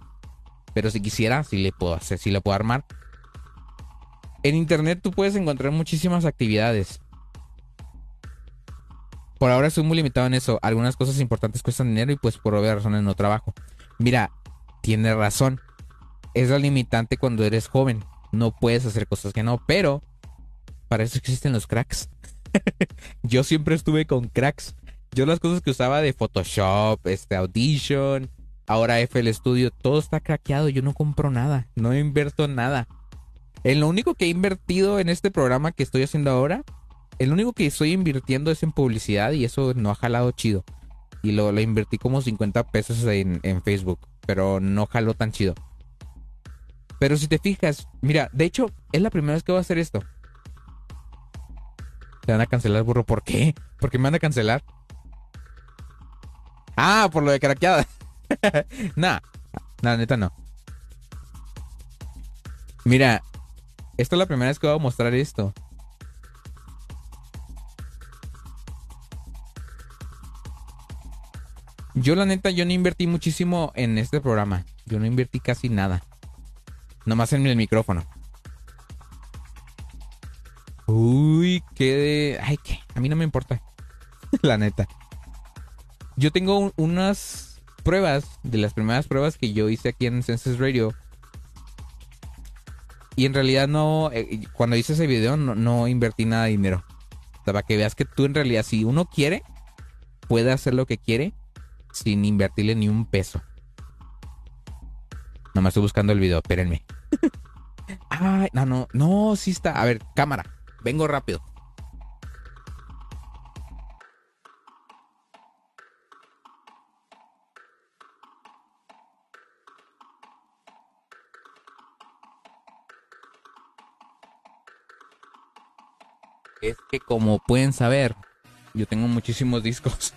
Pero si quisiera, sí le puedo hacer, sí le puedo armar. En internet tú puedes encontrar muchísimas actividades. Por ahora estoy muy limitado en eso. Algunas cosas importantes cuestan dinero y pues por obvias razones no trabajo. Mira, tiene razón. Es la limitante cuando eres joven. No puedes hacer cosas que no, pero para eso existen los cracks. Yo siempre estuve con cracks. Yo las cosas que usaba de Photoshop, este Audition, ahora FL Studio, todo está craqueado. Yo no compro nada, no invierto nada. En lo único que he invertido en este programa que estoy haciendo ahora, el único que estoy invirtiendo es en publicidad y eso no ha jalado chido. Y lo, lo invertí como 50 pesos en, en Facebook, pero no jaló tan chido. Pero si te fijas, mira, de hecho, es la primera vez que voy a hacer esto. Te van a cancelar, burro. ¿Por qué? ¿Por qué me van a cancelar? Ah, por lo de craqueada. nah, nah, neta no. Mira, esta es la primera vez que voy a mostrar esto. Yo la neta, yo no invertí muchísimo en este programa. Yo no invertí casi nada. Nomás en el micrófono. Uy, qué. Ay, qué. A mí no me importa. la neta. Yo tengo un- unas pruebas, de las primeras pruebas que yo hice aquí en Census Radio. Y en realidad no, eh, cuando hice ese video no, no invertí nada de dinero. O sea, para que veas que tú en realidad, si uno quiere, puede hacer lo que quiere sin invertirle ni un peso. Nomás estoy buscando el video, espérenme. Ay, no, no, no, sí está. A ver, cámara, vengo rápido. Es que como pueden saber, yo tengo muchísimos discos.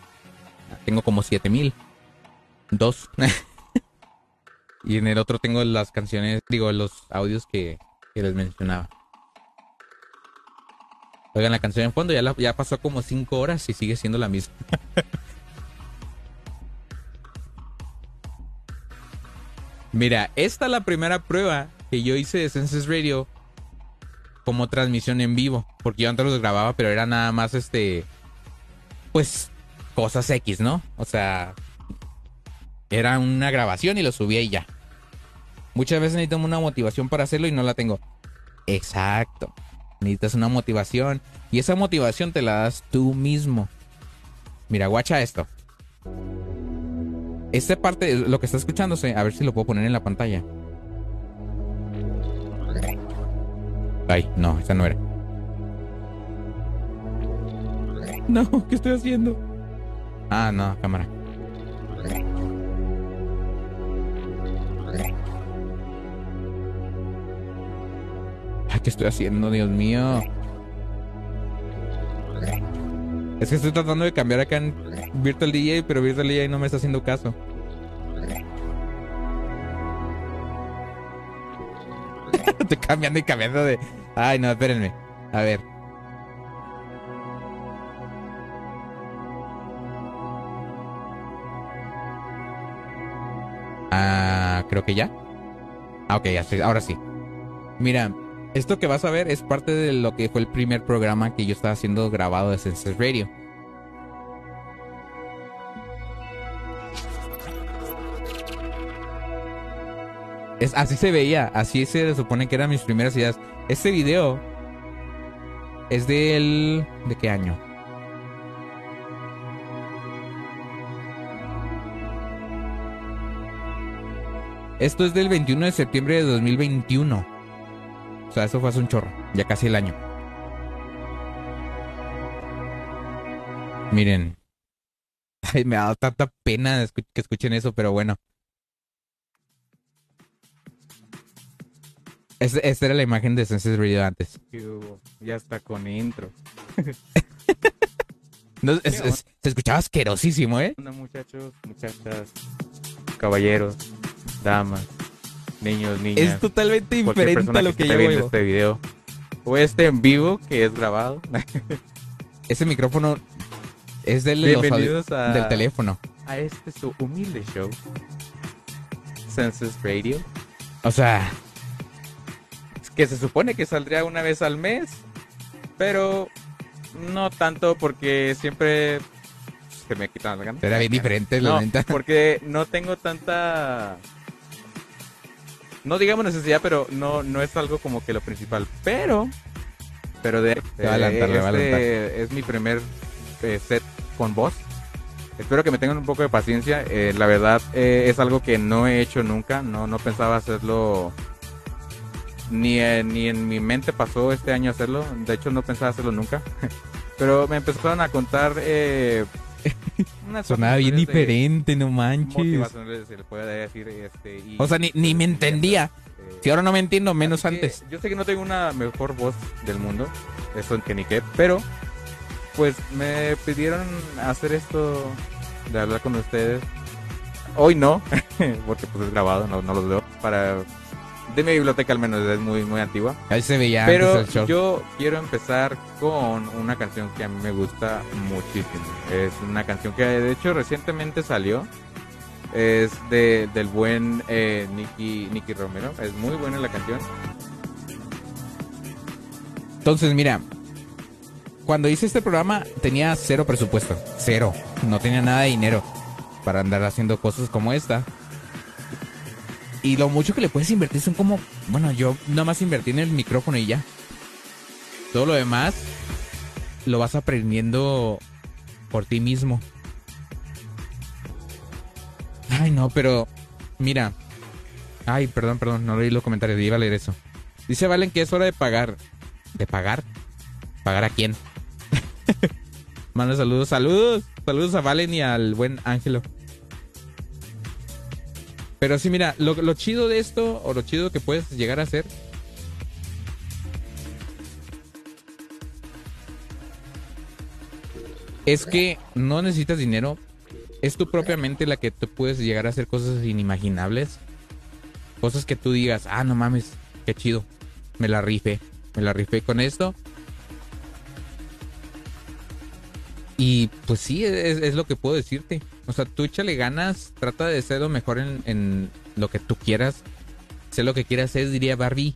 tengo como 7000. Dos. y en el otro tengo las canciones, digo, los audios que, les mencionaba. Oigan la canción en fondo, ya, ya pasó como cinco horas y sigue siendo la misma. Mira, esta es la primera prueba que yo hice de Senses Radio como transmisión en vivo. Porque yo antes los grababa, pero era nada más este. Pues cosas X, ¿no? O sea. Era una grabación y lo subía y ya. Muchas veces necesito una motivación para hacerlo y no la tengo. Exacto. Necesitas una motivación. Y esa motivación te la das tú mismo. Mira, guacha esto. Esta parte, lo que está escuchándose, a ver si lo puedo poner en la pantalla. Ay, no, esa no era. No, ¿qué estoy haciendo? Ah, no, cámara. Ay, ¿qué estoy haciendo, Dios mío? Es que estoy tratando de cambiar acá en Virtual DJ, pero Virtual DJ no me está haciendo caso. Estoy cambiando y cambiando de... Ay, no, espérenme. A ver. Ah, creo que ya. Ah, ok, ahora sí. Mira, esto que vas a ver es parte de lo que fue el primer programa que yo estaba haciendo grabado de Senses Radio. Es, así se veía, así se supone que eran mis primeras ideas. Este video es del... ¿De qué año? Esto es del 21 de septiembre de 2021. O sea, eso fue hace un chorro, ya casi el año. Miren. Ay, me ha dado tanta pena que escuchen eso, pero bueno. Es- esta era la imagen de Senses Radio antes. Ya está con intro. No, es- es- se escuchaba asquerosísimo, ¿eh? Muchachos, muchachas, caballeros, damas, niños, niñas. Es totalmente diferente a lo que esté yo viendo este video. O este en vivo que es grabado. Ese micrófono es del, los Bienvenidos a- del teléfono. a este su humilde show. Census Radio. O sea, Que se supone que saldría una vez al mes. Pero no tanto porque siempre se me quitan las ganas. era bien diferente, la No, porque no tengo tanta. No digamos necesidad, pero no, no es algo como que lo principal. Pero. Pero de. Adelantar, a este es mi primer eh, set con voz. Espero que me tengan un poco de paciencia. Eh, la verdad, eh, es algo que no he hecho nunca. No, no pensaba hacerlo. Ni, en- ni en mi mente pasó este año hacerlo. De hecho, no pensaba hacerlo nunca. Pero me empezaron a contar. Eh, sonaba bien de- diferente, no manches. se le puede decir. Este, y- O sea, ni, ni me entendía. eh, Si ahora no me entiendo, menos antes. Yo sé que no tengo una mejor voz del mundo, eso en que ni qué, pero pues me pidieron hacer esto de hablar con ustedes. Hoy no, porque pues es grabado, no, no los veo. Para de mi biblioteca al menos es muy muy antigua. Ahí se veía Pero antes el show. yo quiero empezar con una canción que a mí me gusta muchísimo. Es una canción que de hecho recientemente salió. Es de, del buen eh, Nicky, Nicky Romero. Es muy buena la canción. Entonces, mira, cuando hice este programa tenía cero presupuesto. Cero. No tenía nada de dinero para andar haciendo cosas como esta. Y lo mucho que le puedes invertir son como... Bueno, yo nada más invertí en el micrófono y ya. Todo lo demás lo vas aprendiendo por ti mismo. Ay, no, pero... Mira. Ay, perdón, perdón, no leí los comentarios, iba a leer eso. Dice Valen que es hora de pagar. ¿De pagar? ¿Pagar a quién? Manda saludos, saludos. Saludos a Valen y al buen Ángelo. Pero sí, mira, lo, lo chido de esto, o lo chido que puedes llegar a hacer. Es que no necesitas dinero. Es tu propia mente la que tú puedes llegar a hacer cosas inimaginables. Cosas que tú digas, ah, no mames, qué chido. Me la rifé. Me la rifé con esto. Y pues sí, es, es lo que puedo decirte. O sea, tú échale ganas, trata de ser lo mejor en, en lo que tú quieras. Sé lo que quieras es, diría Barbie.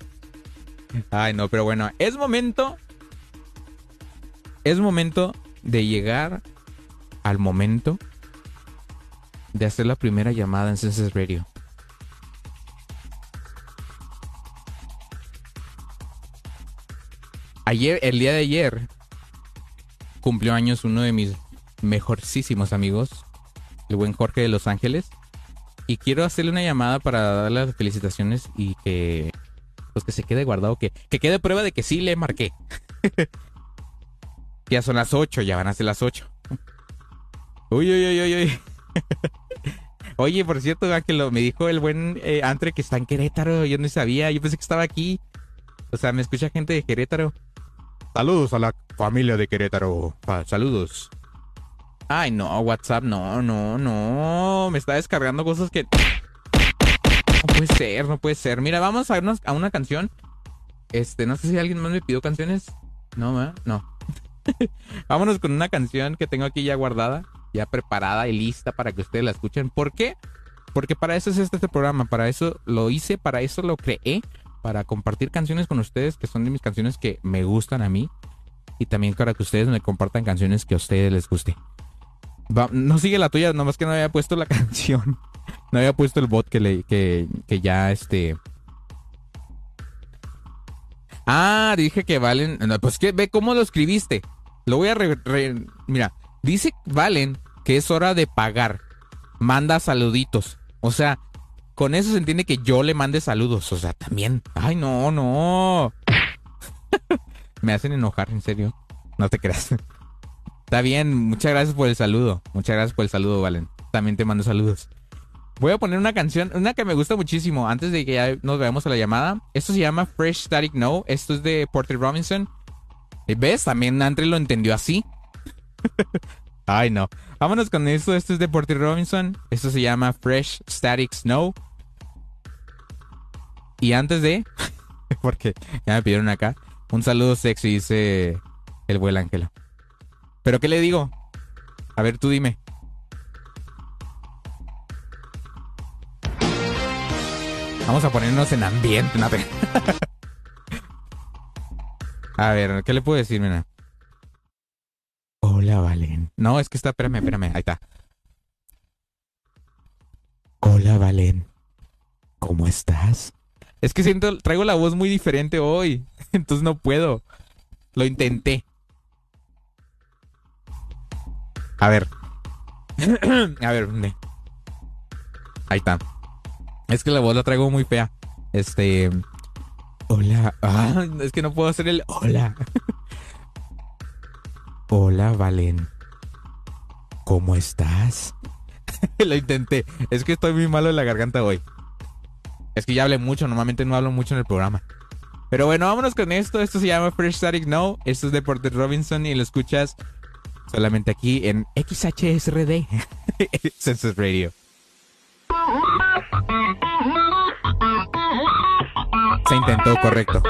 Ay, no, pero bueno, es momento. Es momento de llegar al momento de hacer la primera llamada en Senses Radio. Ayer, el día de ayer, cumplió años uno de mis mejorcísimos amigos, el buen Jorge de Los Ángeles. Y quiero hacerle una llamada para darle las felicitaciones y que pues que se quede guardado, que, que quede prueba de que sí le marqué. ya son las 8, ya van a ser las 8. Uy, uy, uy, uy, uy. Oye, por cierto, que lo, me dijo el buen eh, Andre que está en Querétaro. Yo no sabía, yo pensé que estaba aquí. O sea, me escucha gente de Querétaro. Saludos a la familia de Querétaro. Saludos. Ay, no, WhatsApp, no, no, no. Me está descargando cosas que. No puede ser, no puede ser. Mira, vamos a irnos a una canción. Este, no sé si alguien más me pidió canciones. No. No. Vámonos con una canción que tengo aquí ya guardada, ya preparada y lista para que ustedes la escuchen. ¿Por qué? Porque para eso es este, este programa, para eso lo hice, para eso lo creé, para compartir canciones con ustedes que son de mis canciones que me gustan a mí y también para que ustedes me compartan canciones que a ustedes les guste. No sigue la tuya, nomás que no había puesto la canción. No había puesto el bot que le que, que ya este Ah, dije que Valen, no, pues que ve cómo lo escribiste. Lo voy a re- mira, dice Valen que es hora de pagar. Manda saluditos. O sea, con eso se entiende que yo le mande saludos. O sea, también. Ay, no, no. Me hacen enojar, en serio. No te creas. Está bien, muchas gracias por el saludo. Muchas gracias por el saludo, Valen. También te mando saludos. Voy a poner una canción, una que me gusta muchísimo, antes de que ya nos veamos a la llamada. Esto se llama Fresh Static No. Esto es de Porter Robinson. ¿Y ¿Ves? También Andre lo entendió así. Ay, no. Vámonos con esto. Esto es de Porter Robinson. Esto se llama Fresh Static Snow. Y antes de... porque ya me pidieron acá. Un saludo sexy, dice el buen Ángelo. ¿Pero qué le digo? A ver, tú dime. Vamos a ponernos en ambiente. no te- a ver, ¿qué le puedo decir, mira? Hola, Valen. No, es que está, espérame, espérame, ahí está. Hola, Valen. ¿Cómo estás? Es que siento, traigo la voz muy diferente hoy, entonces no puedo. Lo intenté. A ver. A ver, ahí está. Es que la voz la traigo muy fea. Este. Hola. Ah, es que no puedo hacer el hola. Hola, Valen. ¿Cómo estás? Lo intenté. Es que estoy muy malo en la garganta hoy. Es que ya hablé mucho. Normalmente no hablo mucho en el programa. Pero bueno, vámonos con esto. Esto se llama Fresh Static No. Esto es de Porter Robinson y lo escuchas solamente aquí en XHSRD. Census Radio. Se intentó, correcto.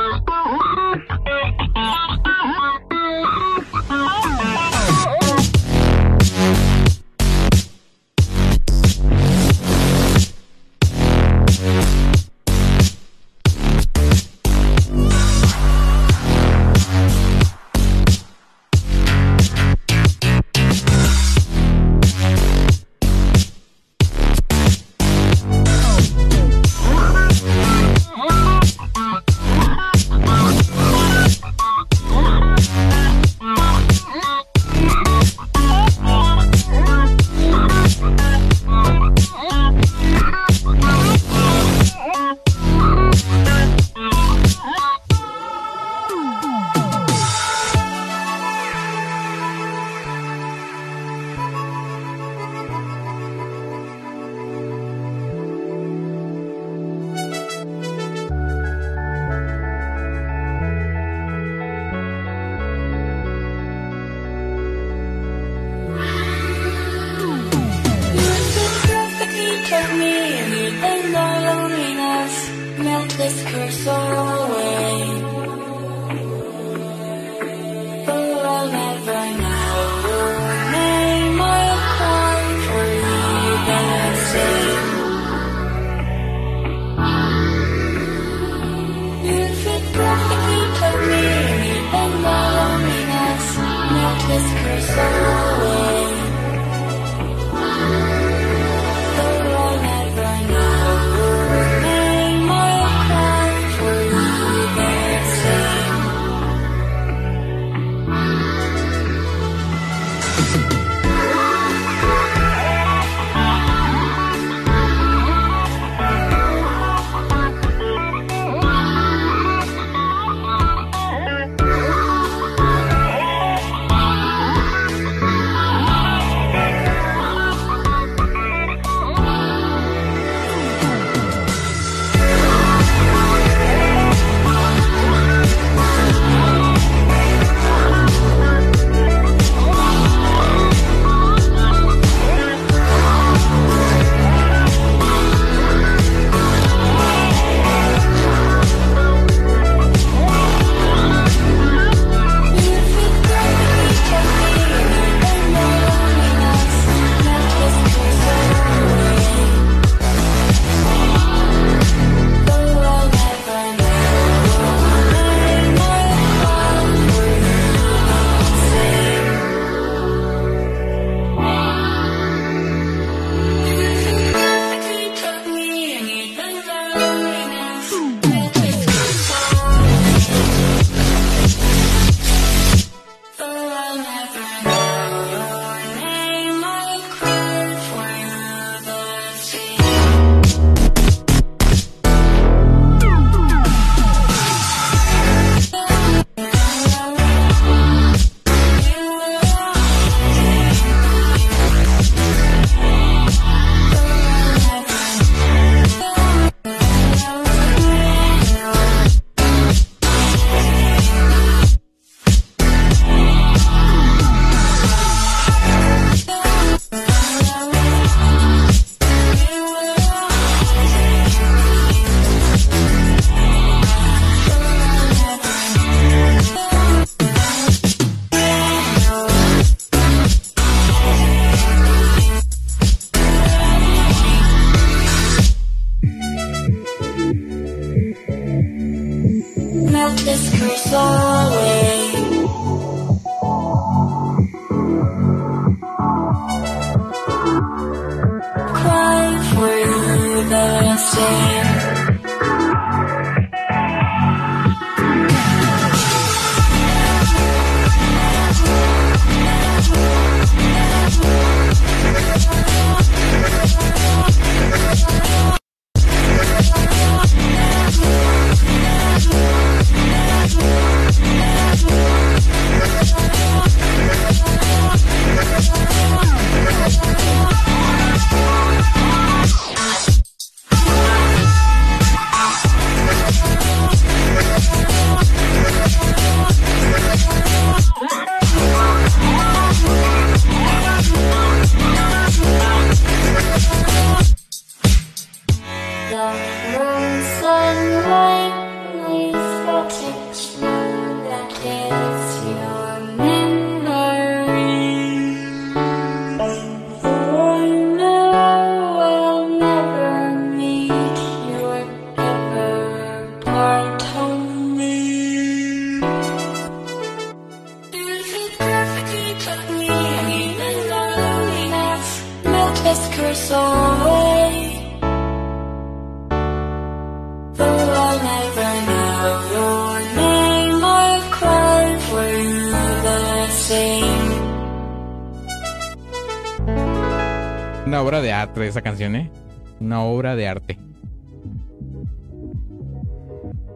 De esa canción, ¿eh? Una obra de arte.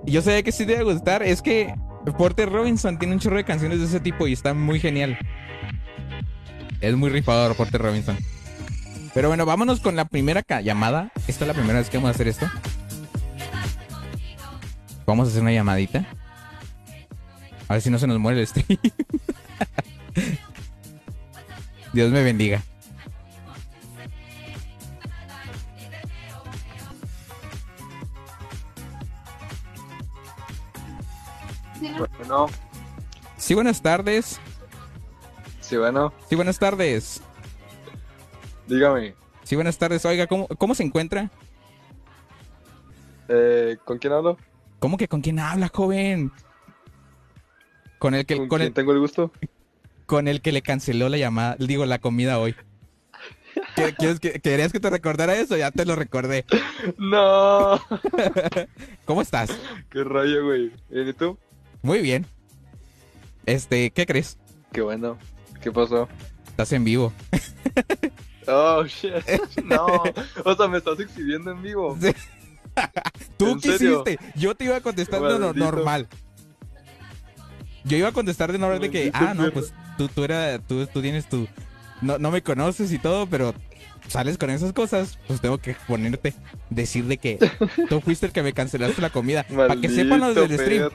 Yo sabía que sí te a gustar. Es que Porter Robinson tiene un chorro de canciones de ese tipo y está muy genial. Es muy rifador Porter Robinson. Pero bueno, vámonos con la primera llamada. Esta es la primera vez que vamos a hacer esto. Vamos a hacer una llamadita. A ver si no se nos muere el stream. Dios me bendiga. Bueno, Sí, buenas tardes. sí, bueno, Sí, buenas tardes. dígame, Sí, buenas tardes. Oiga, ¿cómo, cómo se encuentra? eh, ¿con quién hablo? ¿Cómo que con quién habla, joven? Con el que ¿Con con quién el, tengo el gusto? con el que le canceló la llamada, digo, la comida hoy. ¿Qué- ¿Quieres que, ¿Querías que te recordara eso? Ya te lo recordé. No. ¿Cómo estás? Qué rollo, güey. ¿Y tú? Muy bien. Este, ¿qué crees? Qué bueno. ¿Qué pasó? Estás en vivo. Oh, shit. No. O sea, me estás exhibiendo en vivo. Sí. ¿Tú ¿En qué serio? hiciste? Yo te iba a contestar de no- normal. Yo iba a contestar de normal de que, ah, no, pues tú, tú, era, tú, tú tienes tu... No, no me conoces y todo, pero sales con esas cosas, pues tengo que ponerte, decir de que tú fuiste el que me cancelaste la comida. Para que sepan los del stream.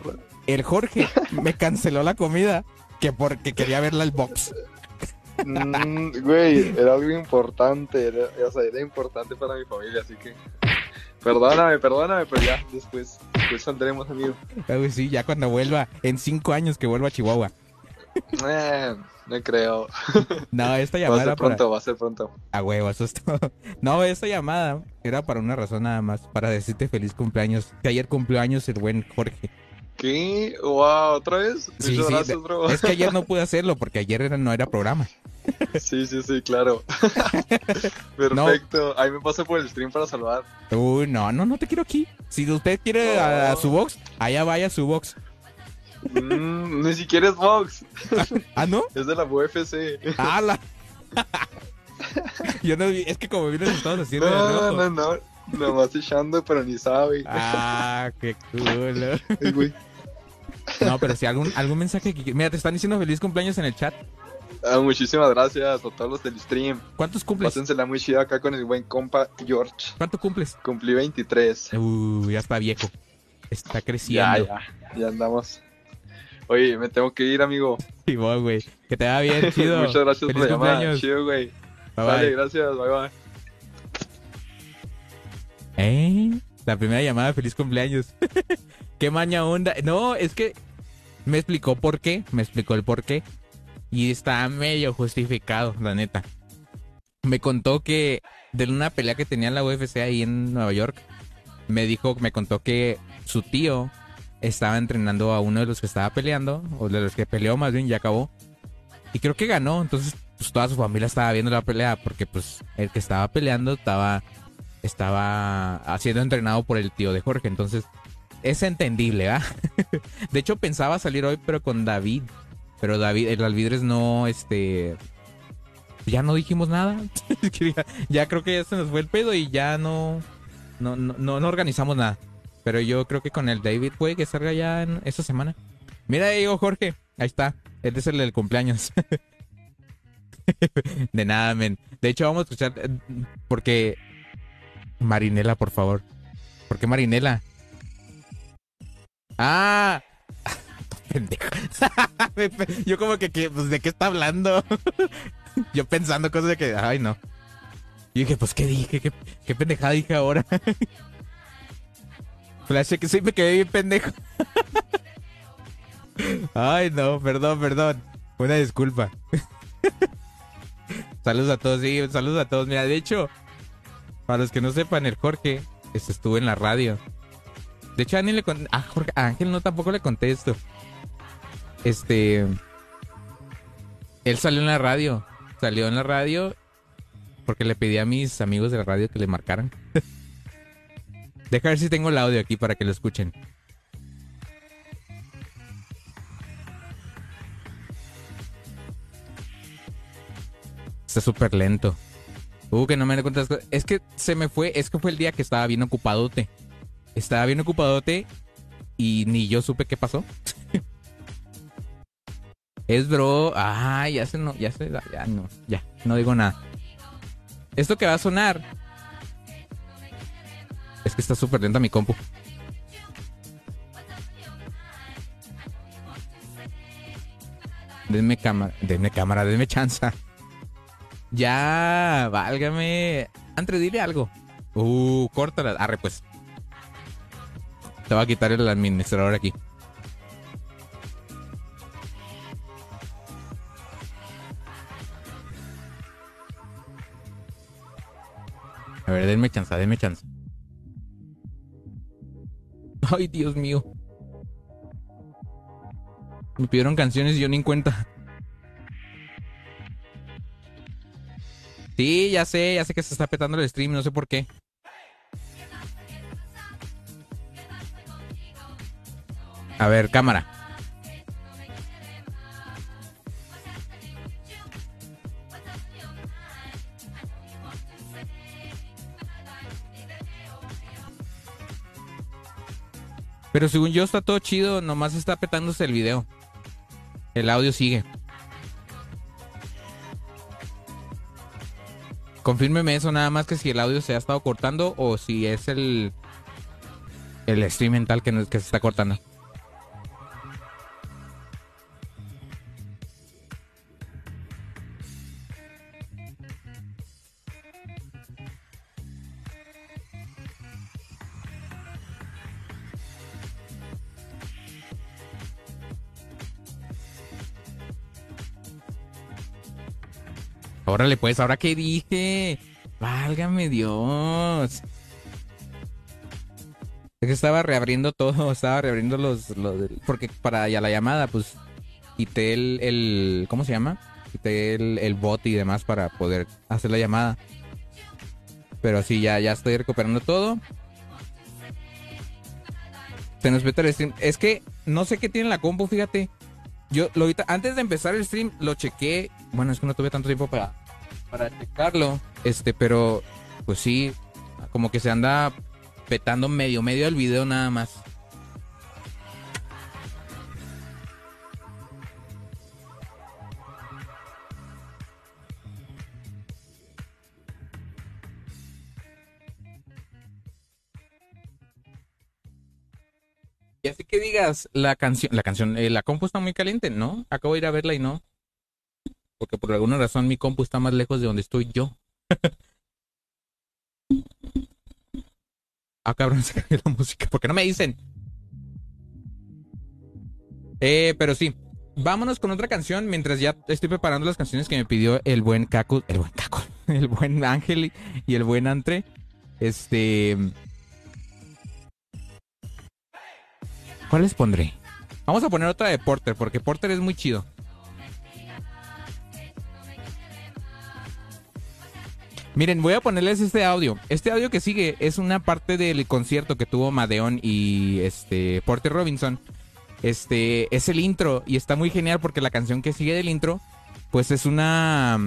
El Jorge me canceló la comida que porque quería verla el box. Mm, güey, era algo importante. Era, o sea, era importante para mi familia, así que. Perdóname, perdóname, pero ya, después, después saldremos, amigo. Güey, sí, ya cuando vuelva, en cinco años que vuelva a Chihuahua. Eh, no creo. No, esta Va a llamada ser era para... pronto, va a ser pronto. A huevo, eso es todo. No, esta llamada era para una razón nada más, para decirte feliz cumpleaños. Que ayer cumplió años el buen Jorge. ¿Qué? Wow, ¿otra vez? Sí, sí, gracias, de- bro. Es que ayer no pude hacerlo porque ayer era- no era programa. Sí, sí, sí, claro. Perfecto. Ahí me paso por el stream para saludar. Uy, no, no, no te quiero aquí. Si usted quiere a, a su box, allá vaya a su box. Mm, ni siquiera es Vox. ¿Ah, no? Es de la UFC. ¡Hala! Yo no vi, es que como vi los estados haciendo No, rojo. no, no. Nomás echando, pero ni sabe. Ah, qué culo. Ay, güey. No, pero si algún, algún mensaje que... Mira, te están diciendo feliz cumpleaños en el chat. Ah, muchísimas gracias a todos los del stream. ¿Cuántos cumples? Pásensela muy chida acá con el buen compa George. ¿Cuánto cumples? Cumplí 23. Uy, ya está viejo. Está Ya, creciendo. ya. Ya andamos. Oye, me tengo que ir, amigo. Y vos, güey. Que te va bien, chido. Muchas gracias Feliz por la llamada. cumpleaños. Chido, güey. Bye, bye. gracias. Bye, bye. ¿Eh? La primera llamada, feliz cumpleaños. qué maña onda. No, es que me explicó por qué. Me explicó el por qué. Y está medio justificado, la neta. Me contó que de una pelea que tenía en la UFC ahí en Nueva York, me dijo, me contó que su tío estaba entrenando a uno de los que estaba peleando, o de los que peleó más bien, ya acabó. Y creo que ganó, entonces pues toda su familia estaba viendo la pelea, porque pues el que estaba peleando estaba, estaba siendo entrenado por el tío de Jorge, entonces es entendible, ¿ah? de hecho pensaba salir hoy, pero con David, pero David, el Alvidres no, este, ya no dijimos nada, ya, creo que ya se nos fue el pedo y ya no, no, no, no, no organizamos nada. Pero yo creo que con el David puede que salga ya en esta semana. Mira, digo Jorge, ahí está. Este es el del cumpleaños. De nada, men. De hecho, vamos a escuchar. eh, Porque. Marinela, por favor. ¿Por qué Marinela? ¡Ah! Pendejo. Yo como que, pues, ¿de qué está hablando? Yo pensando cosas de que, ay, no. Y dije, pues, ¿qué dije? ¿Qué, qué pendejada dije ahora? Flash que sí me quedé bien pendejo. Ay, no, perdón, perdón. Una disculpa. saludos a todos, sí, saludos a todos. Mira, de hecho, para los que no sepan, el Jorge este, estuvo en la radio. De hecho, a, Ángel le a Jorge- Ángel no tampoco le conté esto. Este. Él salió en la radio. Salió en la radio porque le pedí a mis amigos de la radio que le marcaran. Deja ver si tengo el audio aquí para que lo escuchen. Está súper lento. Uh, que no me cuentas. Es que se me fue. Es que fue el día que estaba bien ocupadote. Estaba bien ocupadote y ni yo supe qué pasó. es bro. Ah, ya se no. Ya se. Ya no. Ya. No digo nada. Esto que va a sonar. Es que está súper lenta mi compu. Denme cámara. Denme cámara, denme chanza. Ya, válgame. Andre, dile algo. Uh, córtala. Arre, pues. Te va a quitar el administrador aquí. A ver, denme chance, denme chance. Ay, Dios mío. Me pidieron canciones y yo ni en cuenta. Sí, ya sé, ya sé que se está petando el stream, no sé por qué. A ver, cámara. Pero según yo está todo chido, nomás está petándose el video. El audio sigue. Confírmeme eso nada más que si el audio se ha estado cortando o si es el el stream mental que, que se está cortando. Órale, pues, ¿ahora qué dije? Válgame Dios. Es que estaba reabriendo todo, estaba reabriendo los, porque para ya la llamada, pues, quité el, el ¿cómo se llama? Quité el, bot y demás para poder hacer la llamada. Pero sí, ya, ya estoy recuperando todo. Se nos mete el stream. Es que no sé qué tiene la compu, fíjate. Yo lo antes de empezar el stream, lo chequé. Bueno, es que no tuve tanto tiempo para, para checarlo. Este, pero pues sí, como que se anda petando medio, medio del video nada más. Y así que digas, la canción, la canción, eh, la compu está muy caliente, ¿no? Acabo de ir a verla y no. Porque por alguna razón mi compu está más lejos de donde estoy yo. ah, cabrón, se cayó la música. ¿Por qué no me dicen? Eh, pero sí. Vámonos con otra canción mientras ya estoy preparando las canciones que me pidió el buen Caco, el buen Caco, el buen Ángel y- y el buen Antre. Este. ¿Cuál les pondré? Vamos a poner otra de Porter, porque Porter es muy chido. Miren, voy a ponerles este audio. Este audio que sigue es una parte del concierto que tuvo Madeon y este Porter Robinson. Este es el intro y está muy genial porque la canción que sigue del intro, pues es una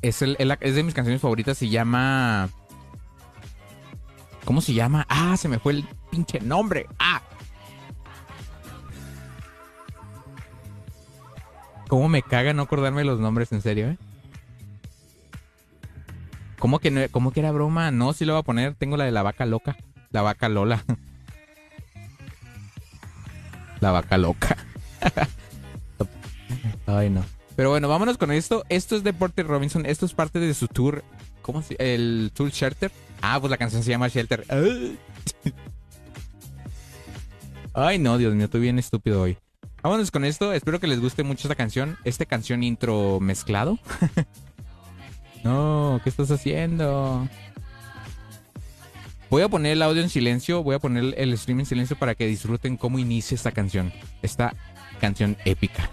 es de mis canciones favoritas. Se llama ¿Cómo se llama? Ah, se me fue el pinche nombre. Ah. ¿Cómo me caga no acordarme los nombres, en serio, eh? ¿Cómo que, no, ¿Cómo que era broma? No, sí lo voy a poner. Tengo la de la vaca loca. La vaca Lola. La vaca loca. Ay, no. Pero bueno, vámonos con esto. Esto es de Porter Robinson. Esto es parte de su tour. ¿Cómo se El tour Shelter. Ah, pues la canción se llama Shelter. Ay. No, Dios mío, estoy bien estúpido hoy. Vámonos con esto. Espero que les guste mucho esta canción. Este canción intro mezclado. no, ¿qué estás haciendo? Voy a poner el audio en silencio. Voy a poner el stream en silencio para que disfruten cómo inicia esta canción. Esta canción épica.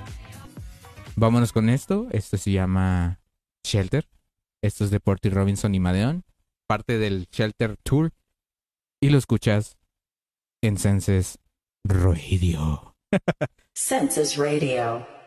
Vámonos con esto. Esto se llama Shelter. Esto es de Porty Robinson y Madeon. Parte del Shelter Tour. Y lo escuchas en Senses Radio. Census Radio.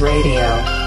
Radio.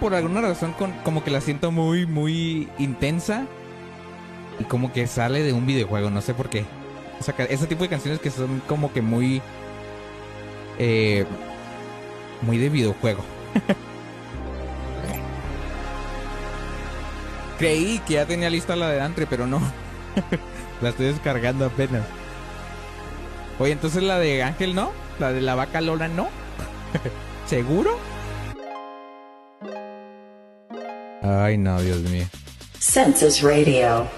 Por alguna razón, con- como que la siento muy, muy intensa. Y como que sale de un videojuego, no sé por qué. Ese tipo de canciones que son como que muy... eh, muy de videojuego. Creí que ya tenía lista la de Antre, pero no. la estoy descargando apenas. Oye, entonces la de Ángel no, la de la vaca Lola no. ¿Seguro? Ay, no, Dios mío. Census Radio.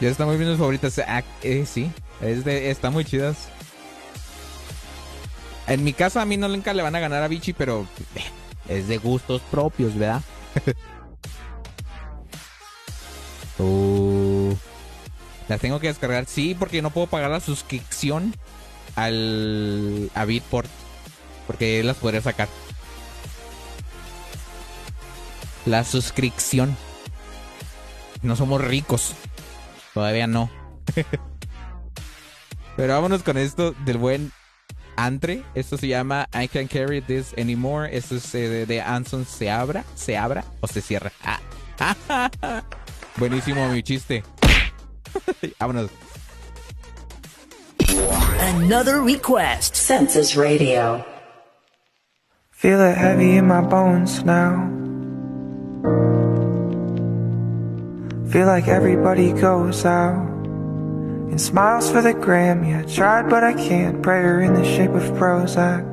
Ya está muy bien mis favoritas. Ah, eh, sí, es de, está muy chidas. En mi casa a mí no nunca le van a ganar a Vichy, pero eh, es de gustos propios, ¿verdad? Uh, las tengo que descargar, sí, porque no puedo pagar la suscripción al a Bitport, porque las podría sacar. La suscripción. No somos ricos. Todavía no. Pero vámonos con esto del buen Antre. Esto se llama I Can't Carry This Anymore. Esto es eh, de, de Anson se abra, se abra o se cierra. Ah. Buenísimo mi chiste. vámonos. Another request. Census Radio. Feel it heavy in my bones now. Feel like everybody goes out and smiles for the gram. Yeah, I tried, but I can't. Prayer in the shape of Prozac.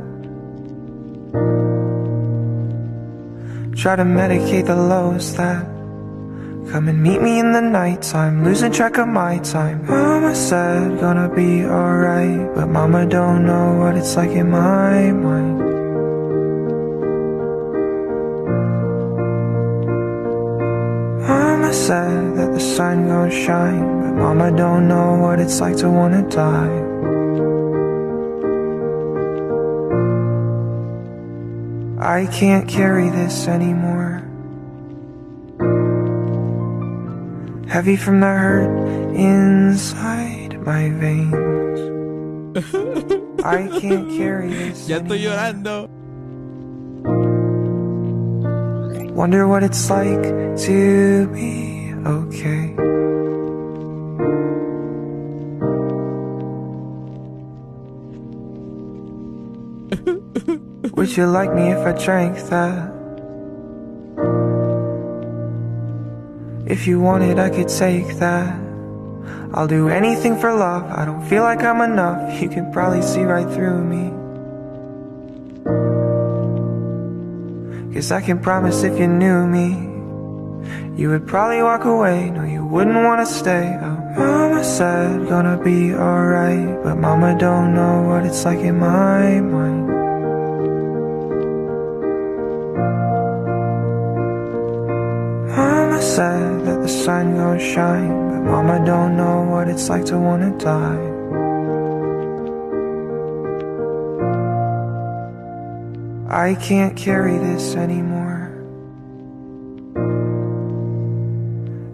Try to medicate the lows that come and meet me in the nighttime. Losing track of my time. Mama said, gonna be alright. But Mama don't know what it's like in my mind. Said that the sun gon' shine, but Mama don't know what it's like to wanna die. I can't carry this anymore. Heavy from the hurt inside my veins. I can't carry this. Ya estoy llorando. Wonder what it's like to be okay. Would you like me if I drank that? If you wanted, I could take that. I'll do anything for love. I don't feel like I'm enough. You can probably see right through me. Cause I can promise if you knew me, you would probably walk away. No, you wouldn't wanna stay. Oh, mama said gonna be alright, but mama don't know what it's like in my mind. Mama said that the sun gon' shine, but mama don't know what it's like to wanna die. I can't carry this anymore.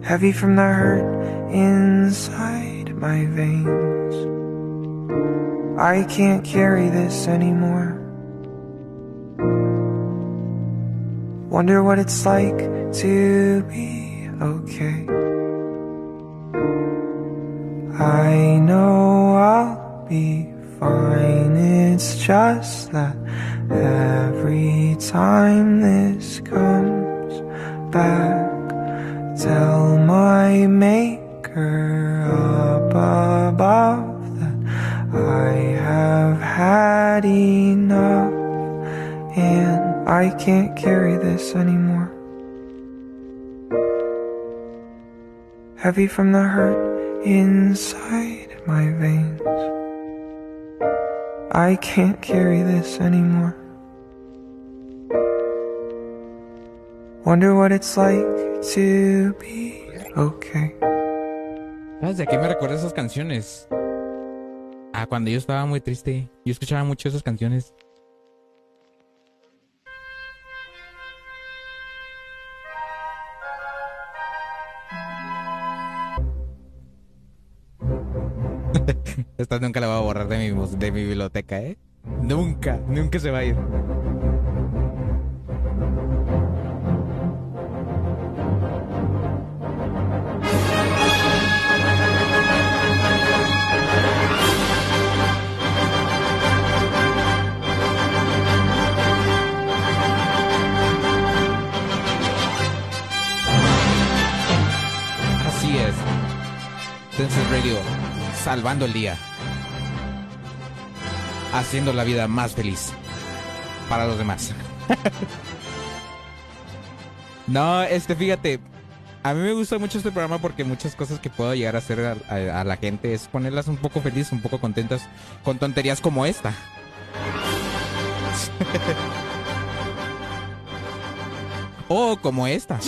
Heavy from the hurt inside my veins. I can't carry this anymore. Wonder what it's like to be okay. I know I'll be fine. It's just that time this comes back, tell my maker up above that I have had enough and I can't carry this anymore. Heavy from the hurt inside my veins. I can't carry this anymore. Wonder what it's like to be okay. ¿Sabes de qué me recuerda esas canciones? Ah, cuando yo estaba muy triste. Yo escuchaba mucho esas canciones. Esta nunca la voy a borrar de mi, de mi biblioteca, ¿eh? Nunca, nunca se va a ir. Senses Radio, salvando el día. Haciendo la vida más feliz para los demás. no, este, fíjate, a mí me gusta mucho este programa porque muchas cosas que puedo llegar a hacer a, a- a la gente es ponerlas un poco felices, un poco contentas con tonterías como esta. o como esta.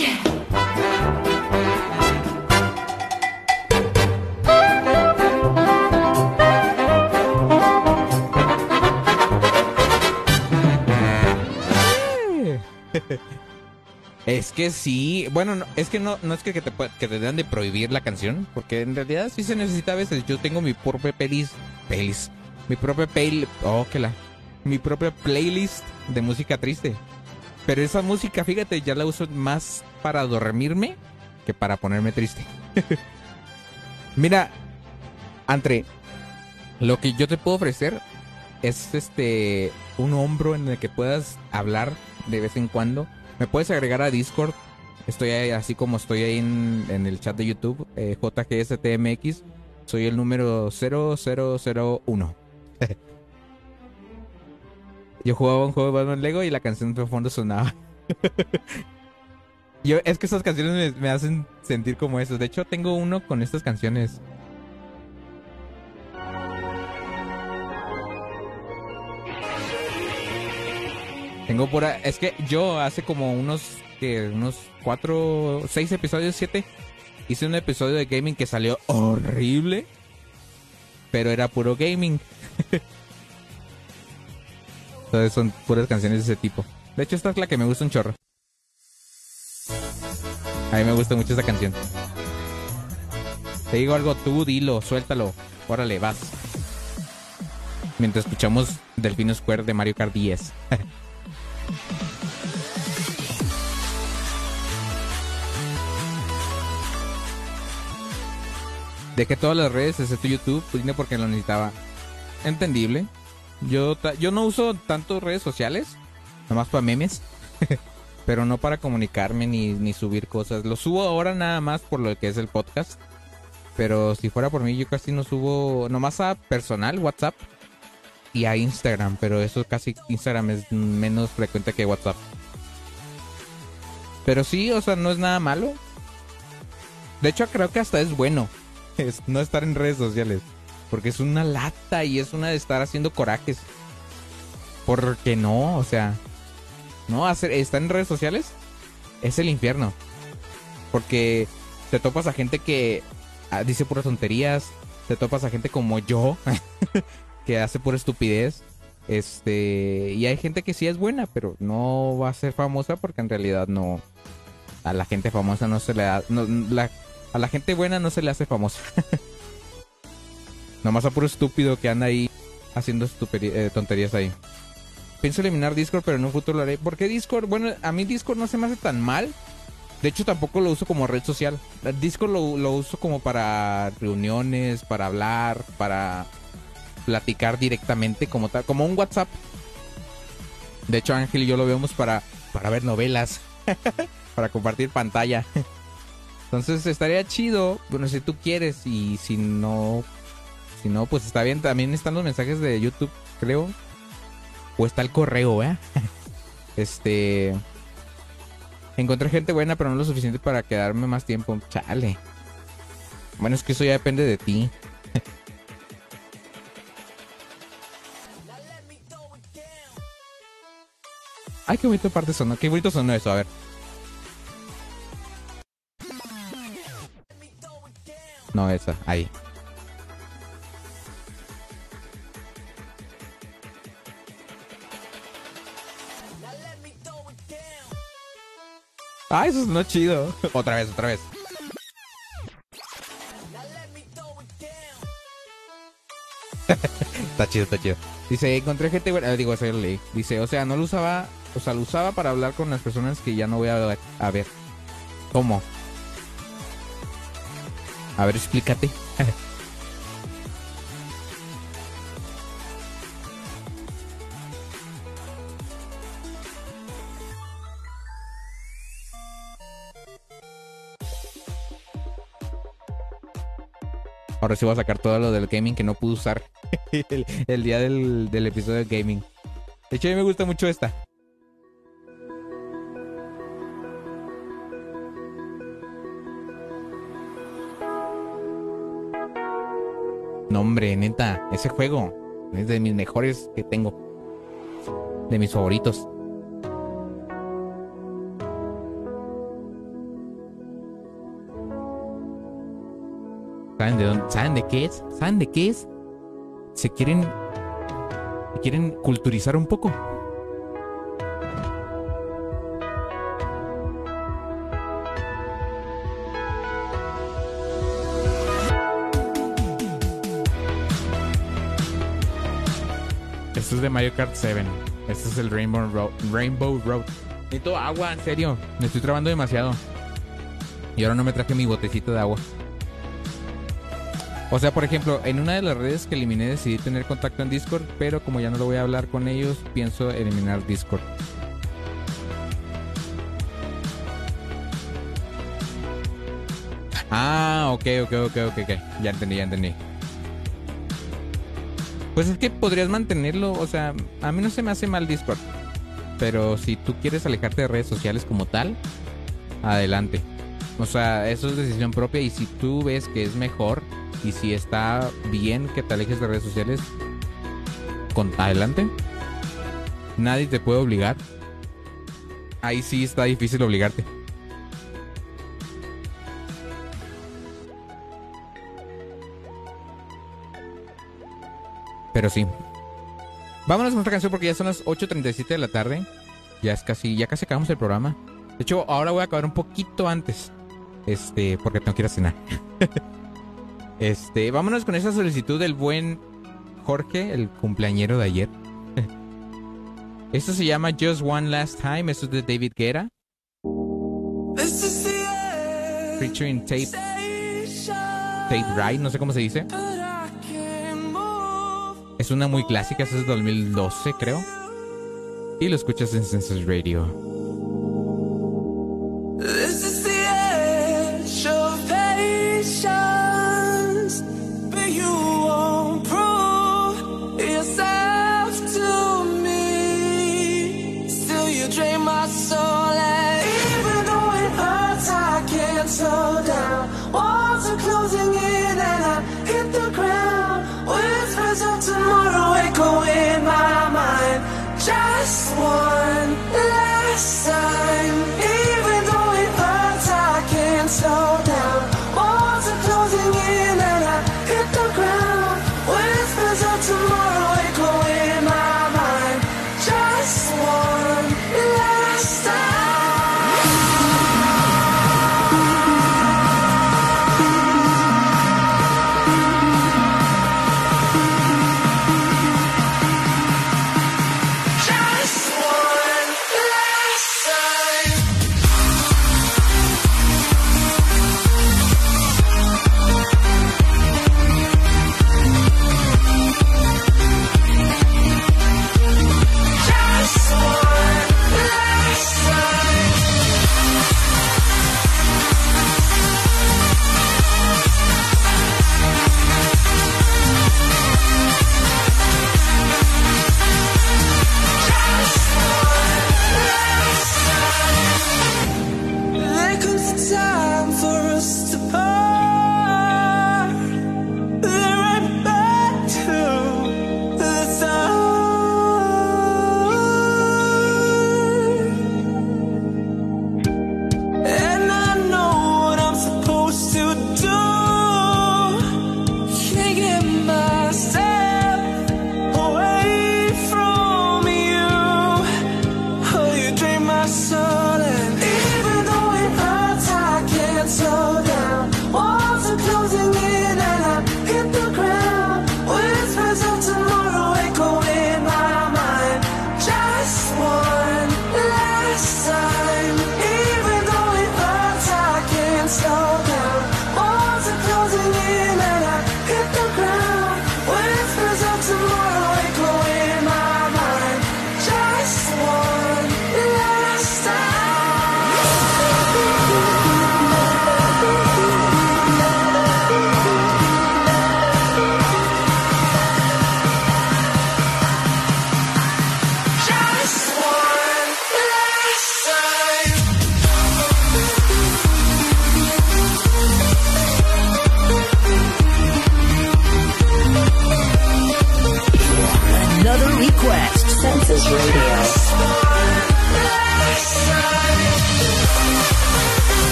Es que sí, bueno, no- es que no, no es que, que te, que te deban de prohibir la canción, porque en realidad sí se necesita a veces. Yo tengo mi propia pelis, pelis, mi propia pay, oh, que la, mi propia playlist de música triste. Pero esa música, fíjate, ya la uso más para dormirme que para ponerme triste. Mira, Entre, lo que yo te puedo ofrecer es este un hombro en el que puedas hablar de vez en cuando. Me puedes agregar a Discord. Estoy ahí, así como estoy ahí en, en el chat de YouTube, eh, JGSTMX. Soy el número 0001. Yo jugaba un juego de Batman Lego y la canción de fondo sonaba. Yo, es que estas canciones me, me hacen sentir como eso. De hecho, tengo uno con estas canciones. Tengo por Es que yo hace como unos. que unos cuatro. seis episodios, siete. Hice un episodio de gaming que salió horrible. Pero era puro gaming. Entonces son puras canciones de ese tipo. De hecho, esta es la que me gusta un chorro. A mí me gusta mucho esta canción. Te digo algo, tú dilo, suéltalo. Órale, vas. Mientras escuchamos Delfino Square de Mario Kart 10. Dejé todas las redes excepto YouTube, vine porque lo necesitaba. Entendible. Yo, yo no uso tanto redes sociales, nomás para memes, pero no para comunicarme ni, ni subir cosas. Lo subo ahora nada más por lo que es el podcast. Pero si fuera por mí, yo casi no subo, nomás a personal, WhatsApp y a Instagram. Pero eso casi Instagram es menos frecuente que WhatsApp. Pero sí, o sea, no es nada malo. De hecho, creo que hasta es bueno es no estar en redes sociales. Porque es una lata y es una de estar haciendo corajes. Porque no, o sea, no, hacer, estar en redes sociales es el infierno. Porque te topas a gente que ah, dice puras tonterías. Te topas a gente como yo que hace pura estupidez. Este, y hay gente que sí es buena, pero no va a ser famosa porque en realidad no. A la gente famosa no se le da. no, la- a la gente buena no se le hace famosa. Nomás a puro estúpido que anda ahí haciendo eh, tonterías ahí. Pienso eliminar Discord, pero en un futuro lo haré. ¿Por qué Discord? Bueno, a mí Discord no se me hace tan mal. De hecho, tampoco lo uso como red social. Discord lo, lo uso como para reuniones, para hablar, para platicar directamente como tal, como un WhatsApp. De hecho, Ángel y yo lo vemos para, para ver novelas, para compartir pantalla. Entonces estaría chido, bueno, si tú quieres y si no, si no, pues está bien. También están los mensajes de YouTube, creo. O está el correo, ¿eh? Este... Encontré gente buena, pero no lo suficiente para quedarme más tiempo. Chale. Bueno, es que eso ya depende de ti. Ay, qué bonito parte sonó. Qué bonito sonó eso, a ver. No, esa, ahí. Ah, eso sonó chido. otra vez, otra vez. está chido, está chido. Dice, encontré gente eh, Digo, lo leí. Dice, o sea, no lo usaba. O sea, lo usaba para hablar con las personas que ya no voy a. A ver. ¿Cómo? A ver, explícate. Ahora sí voy a sacar todo lo del gaming que no pude usar el, el día del, del episodio de gaming. De hecho, a mí me gusta mucho esta. No, hombre, neta, ese juego es de mis mejores que tengo. De mis favoritos. ¿Saben de dónde? ¿Saben de qué es? ¿Saben de qué es? Se quieren. Se quieren culturizar un poco. De Mario Kart 7. Este es el Rainbow Road. Rainbow Road. Necesito agua, en serio. Me estoy trabando demasiado. Y ahora no me traje mi botecito de agua. O sea, por ejemplo, en una de las redes que eliminé decidí tener contacto en Discord, pero como ya no lo voy a hablar con ellos, pienso eliminar Discord. Ah, ok, ok, ok, ok, ok. Ya entendí, ya entendí. Pues es que podrías mantenerlo, o sea, a mí no se me hace mal Discord. Pero si tú quieres alejarte de redes sociales como tal, adelante. O sea, eso es decisión propia y si tú ves que es mejor y si está bien que te alejes de redes sociales, con adelante. Nadie te puede obligar. Ahí sí está difícil obligarte. Pero sí. Vámonos con otra canción porque ya son las 8.37 de la tarde. Ya es casi, ya casi acabamos el programa. De hecho, ahora voy a acabar un poquito antes. Este, porque tengo que ir a cenar. este, vámonos con esa solicitud del buen Jorge, el cumpleañero de ayer. Esto se llama Just One Last Time. Esto es de David Guerra. Featuring Tape. Tape Right, no sé cómo se dice. Es una muy clásica, es de 2012, creo. Y lo escuchas en Census Radio.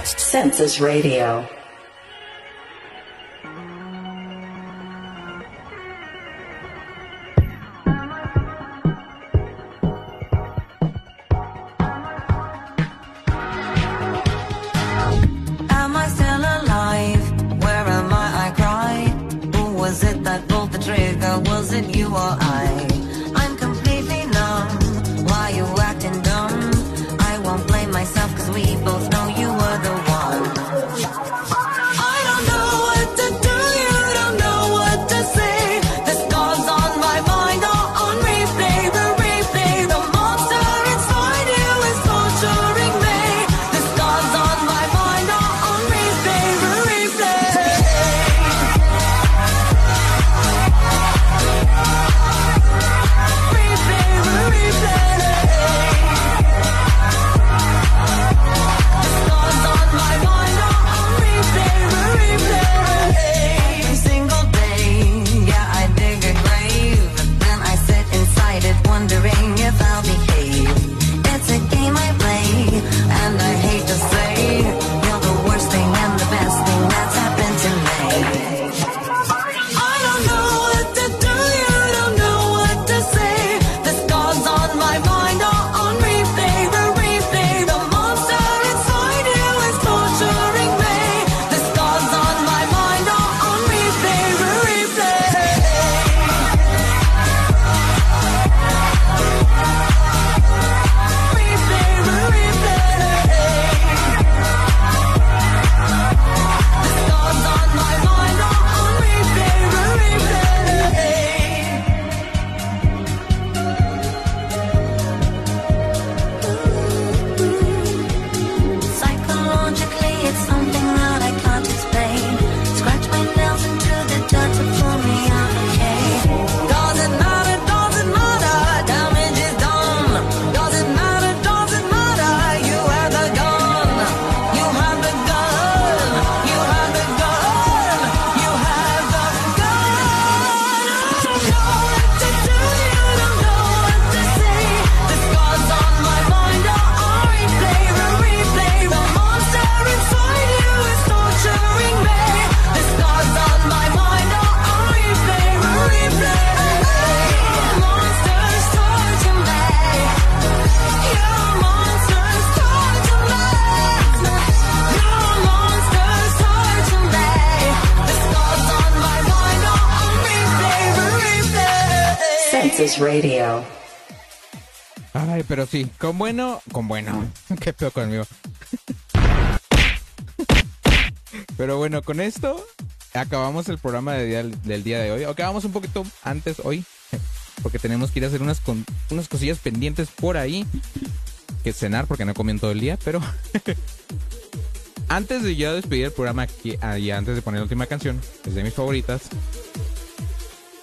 Request. Census Radio. Radio. Ay, pero sí, con bueno, con bueno. Qué peor conmigo. Pero bueno, con esto acabamos el programa del día de hoy. Acabamos un poquito antes hoy, porque tenemos que ir a hacer unas, con- unas cosillas pendientes por ahí. Que cenar, porque no comí todo el día, pero... antes de ya despedir el programa y antes de poner la última canción, que es de mis favoritas,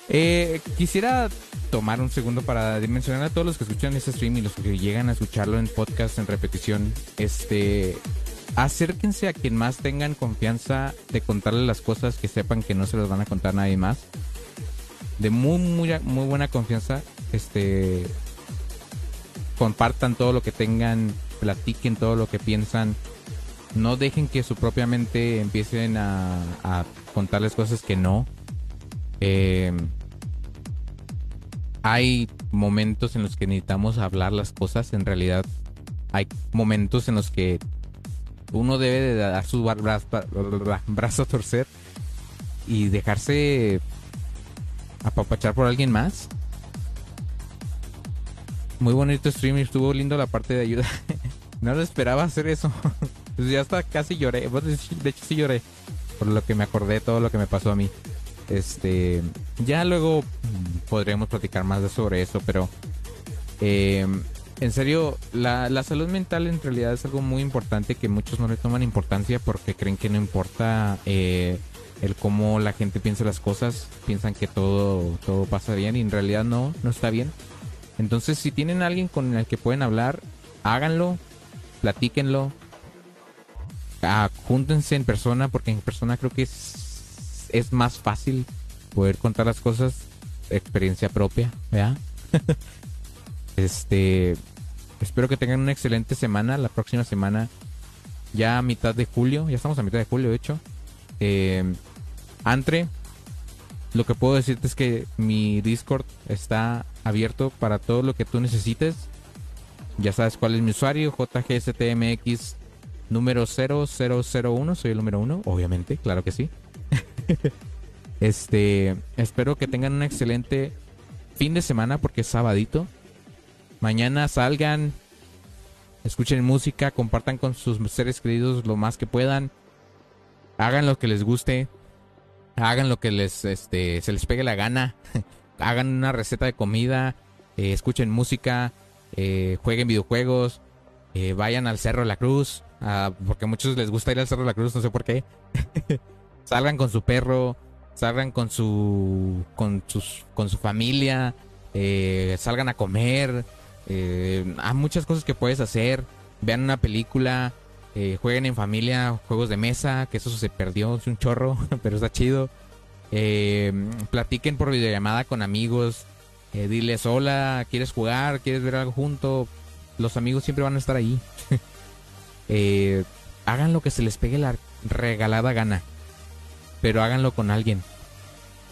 eh, quisiera tomar un segundo para mencionar a todos los que escuchan este stream y los que llegan a escucharlo en podcast en repetición. Este, acérquense a quien más tengan confianza de contarle las cosas que sepan que no se las van a contar nadie más. De muy, muy, muy buena confianza. Este, compartan todo lo que tengan, platiquen todo lo que piensan. No dejen que su propia mente empiecen a, a contarles cosas que no. Eh, hay momentos en los que necesitamos hablar las cosas. En realidad, hay momentos en los que uno debe de dar su brazo a torcer y dejarse apapachar por alguien más. Muy bonito stream y estuvo lindo la parte de ayuda. no lo esperaba hacer eso. Ya hasta casi lloré. De hecho, sí lloré. Por lo que me acordé todo lo que me pasó a mí. Este. Ya luego podremos platicar más sobre eso, pero. eh, en serio, la, la salud mental en realidad es algo muy importante que muchos no le toman importancia porque creen que no importa eh, el cómo la gente piensa las cosas. Piensan que todo, todo pasa bien y en realidad no, no está bien. Entonces, si tienen alguien con el que pueden hablar, háganlo, platíquenlo, ah, júntense en persona, porque en persona creo que es, es más fácil poder contar las cosas, experiencia propia, ¿verdad? este, espero que tengan una excelente semana. La próxima semana ya a mitad de julio, ya estamos a mitad de julio, de hecho. Eh, Antre, lo que puedo decirte es que mi Discord está abierto para todo lo que tú necesites. Ya sabes cuál es mi usuario, JGSTMX número 0001, soy el número uno, obviamente, claro que sí. este, espero que tengan un excelente fin de semana porque es sabadito. Mañana salgan, escuchen música, compartan con sus seres queridos lo más que puedan. Hagan lo que les guste. Hagan lo que les este, se les pegue la gana. hagan una receta de comida. eh, escuchen música. eh, jueguen videojuegos. eh, vayan al Cerro de la Cruz. ah, porque a muchos les gusta ir al Cerro de la Cruz, no sé por qué. salgan con su perro. Salgan con su. con sus. con su familia. eh, salgan a comer. eh, hay muchas cosas que puedes hacer. Vean una película. eh, jueguen en familia juegos de mesa, que eso se perdió, es un chorro, pero está chido. Eh, platiquen por videollamada con amigos. eh, diles, hola, ¿quieres jugar? ¿Quieres ver algo junto? Los amigos siempre van a estar ahí. Eh, hagan lo que se les pegue la regalada gana. Pero háganlo con alguien.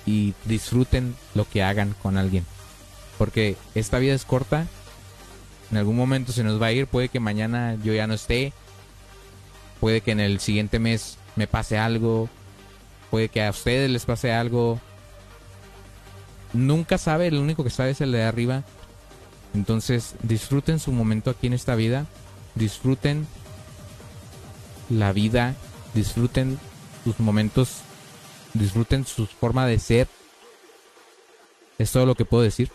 Y disfruten lo que hagan con alguien. Porque esta vida es corta. En algún momento se nos va a ir. Puede que mañana yo ya no esté. Puede que en el siguiente mes me pase algo. Puede que a ustedes les pase algo. Nunca sabe, el único que sabe es el de arriba. Entonces disfruten su momento aquí en esta vida. Disfruten la vida. Disfruten sus momentos. Disfruten su forma de ser. Es todo lo que puedo decir.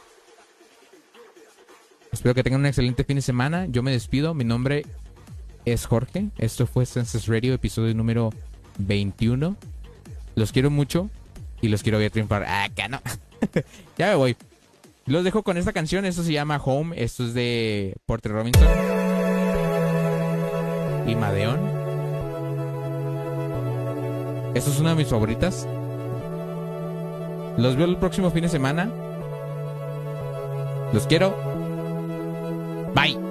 Espero que tengan un excelente fin de semana. Yo me despido. Mi nombre es Jorge. Esto fue Senses Radio, episodio número 21. Los quiero mucho y los quiero ver triunfar. Ah, acá no. ya me voy. Los dejo con esta canción. Esto se llama Home. Esto es de Porter Robinson y Madeon. Esto es una de mis favoritas. Los veo el próximo fin de semana. Los quiero. Bye.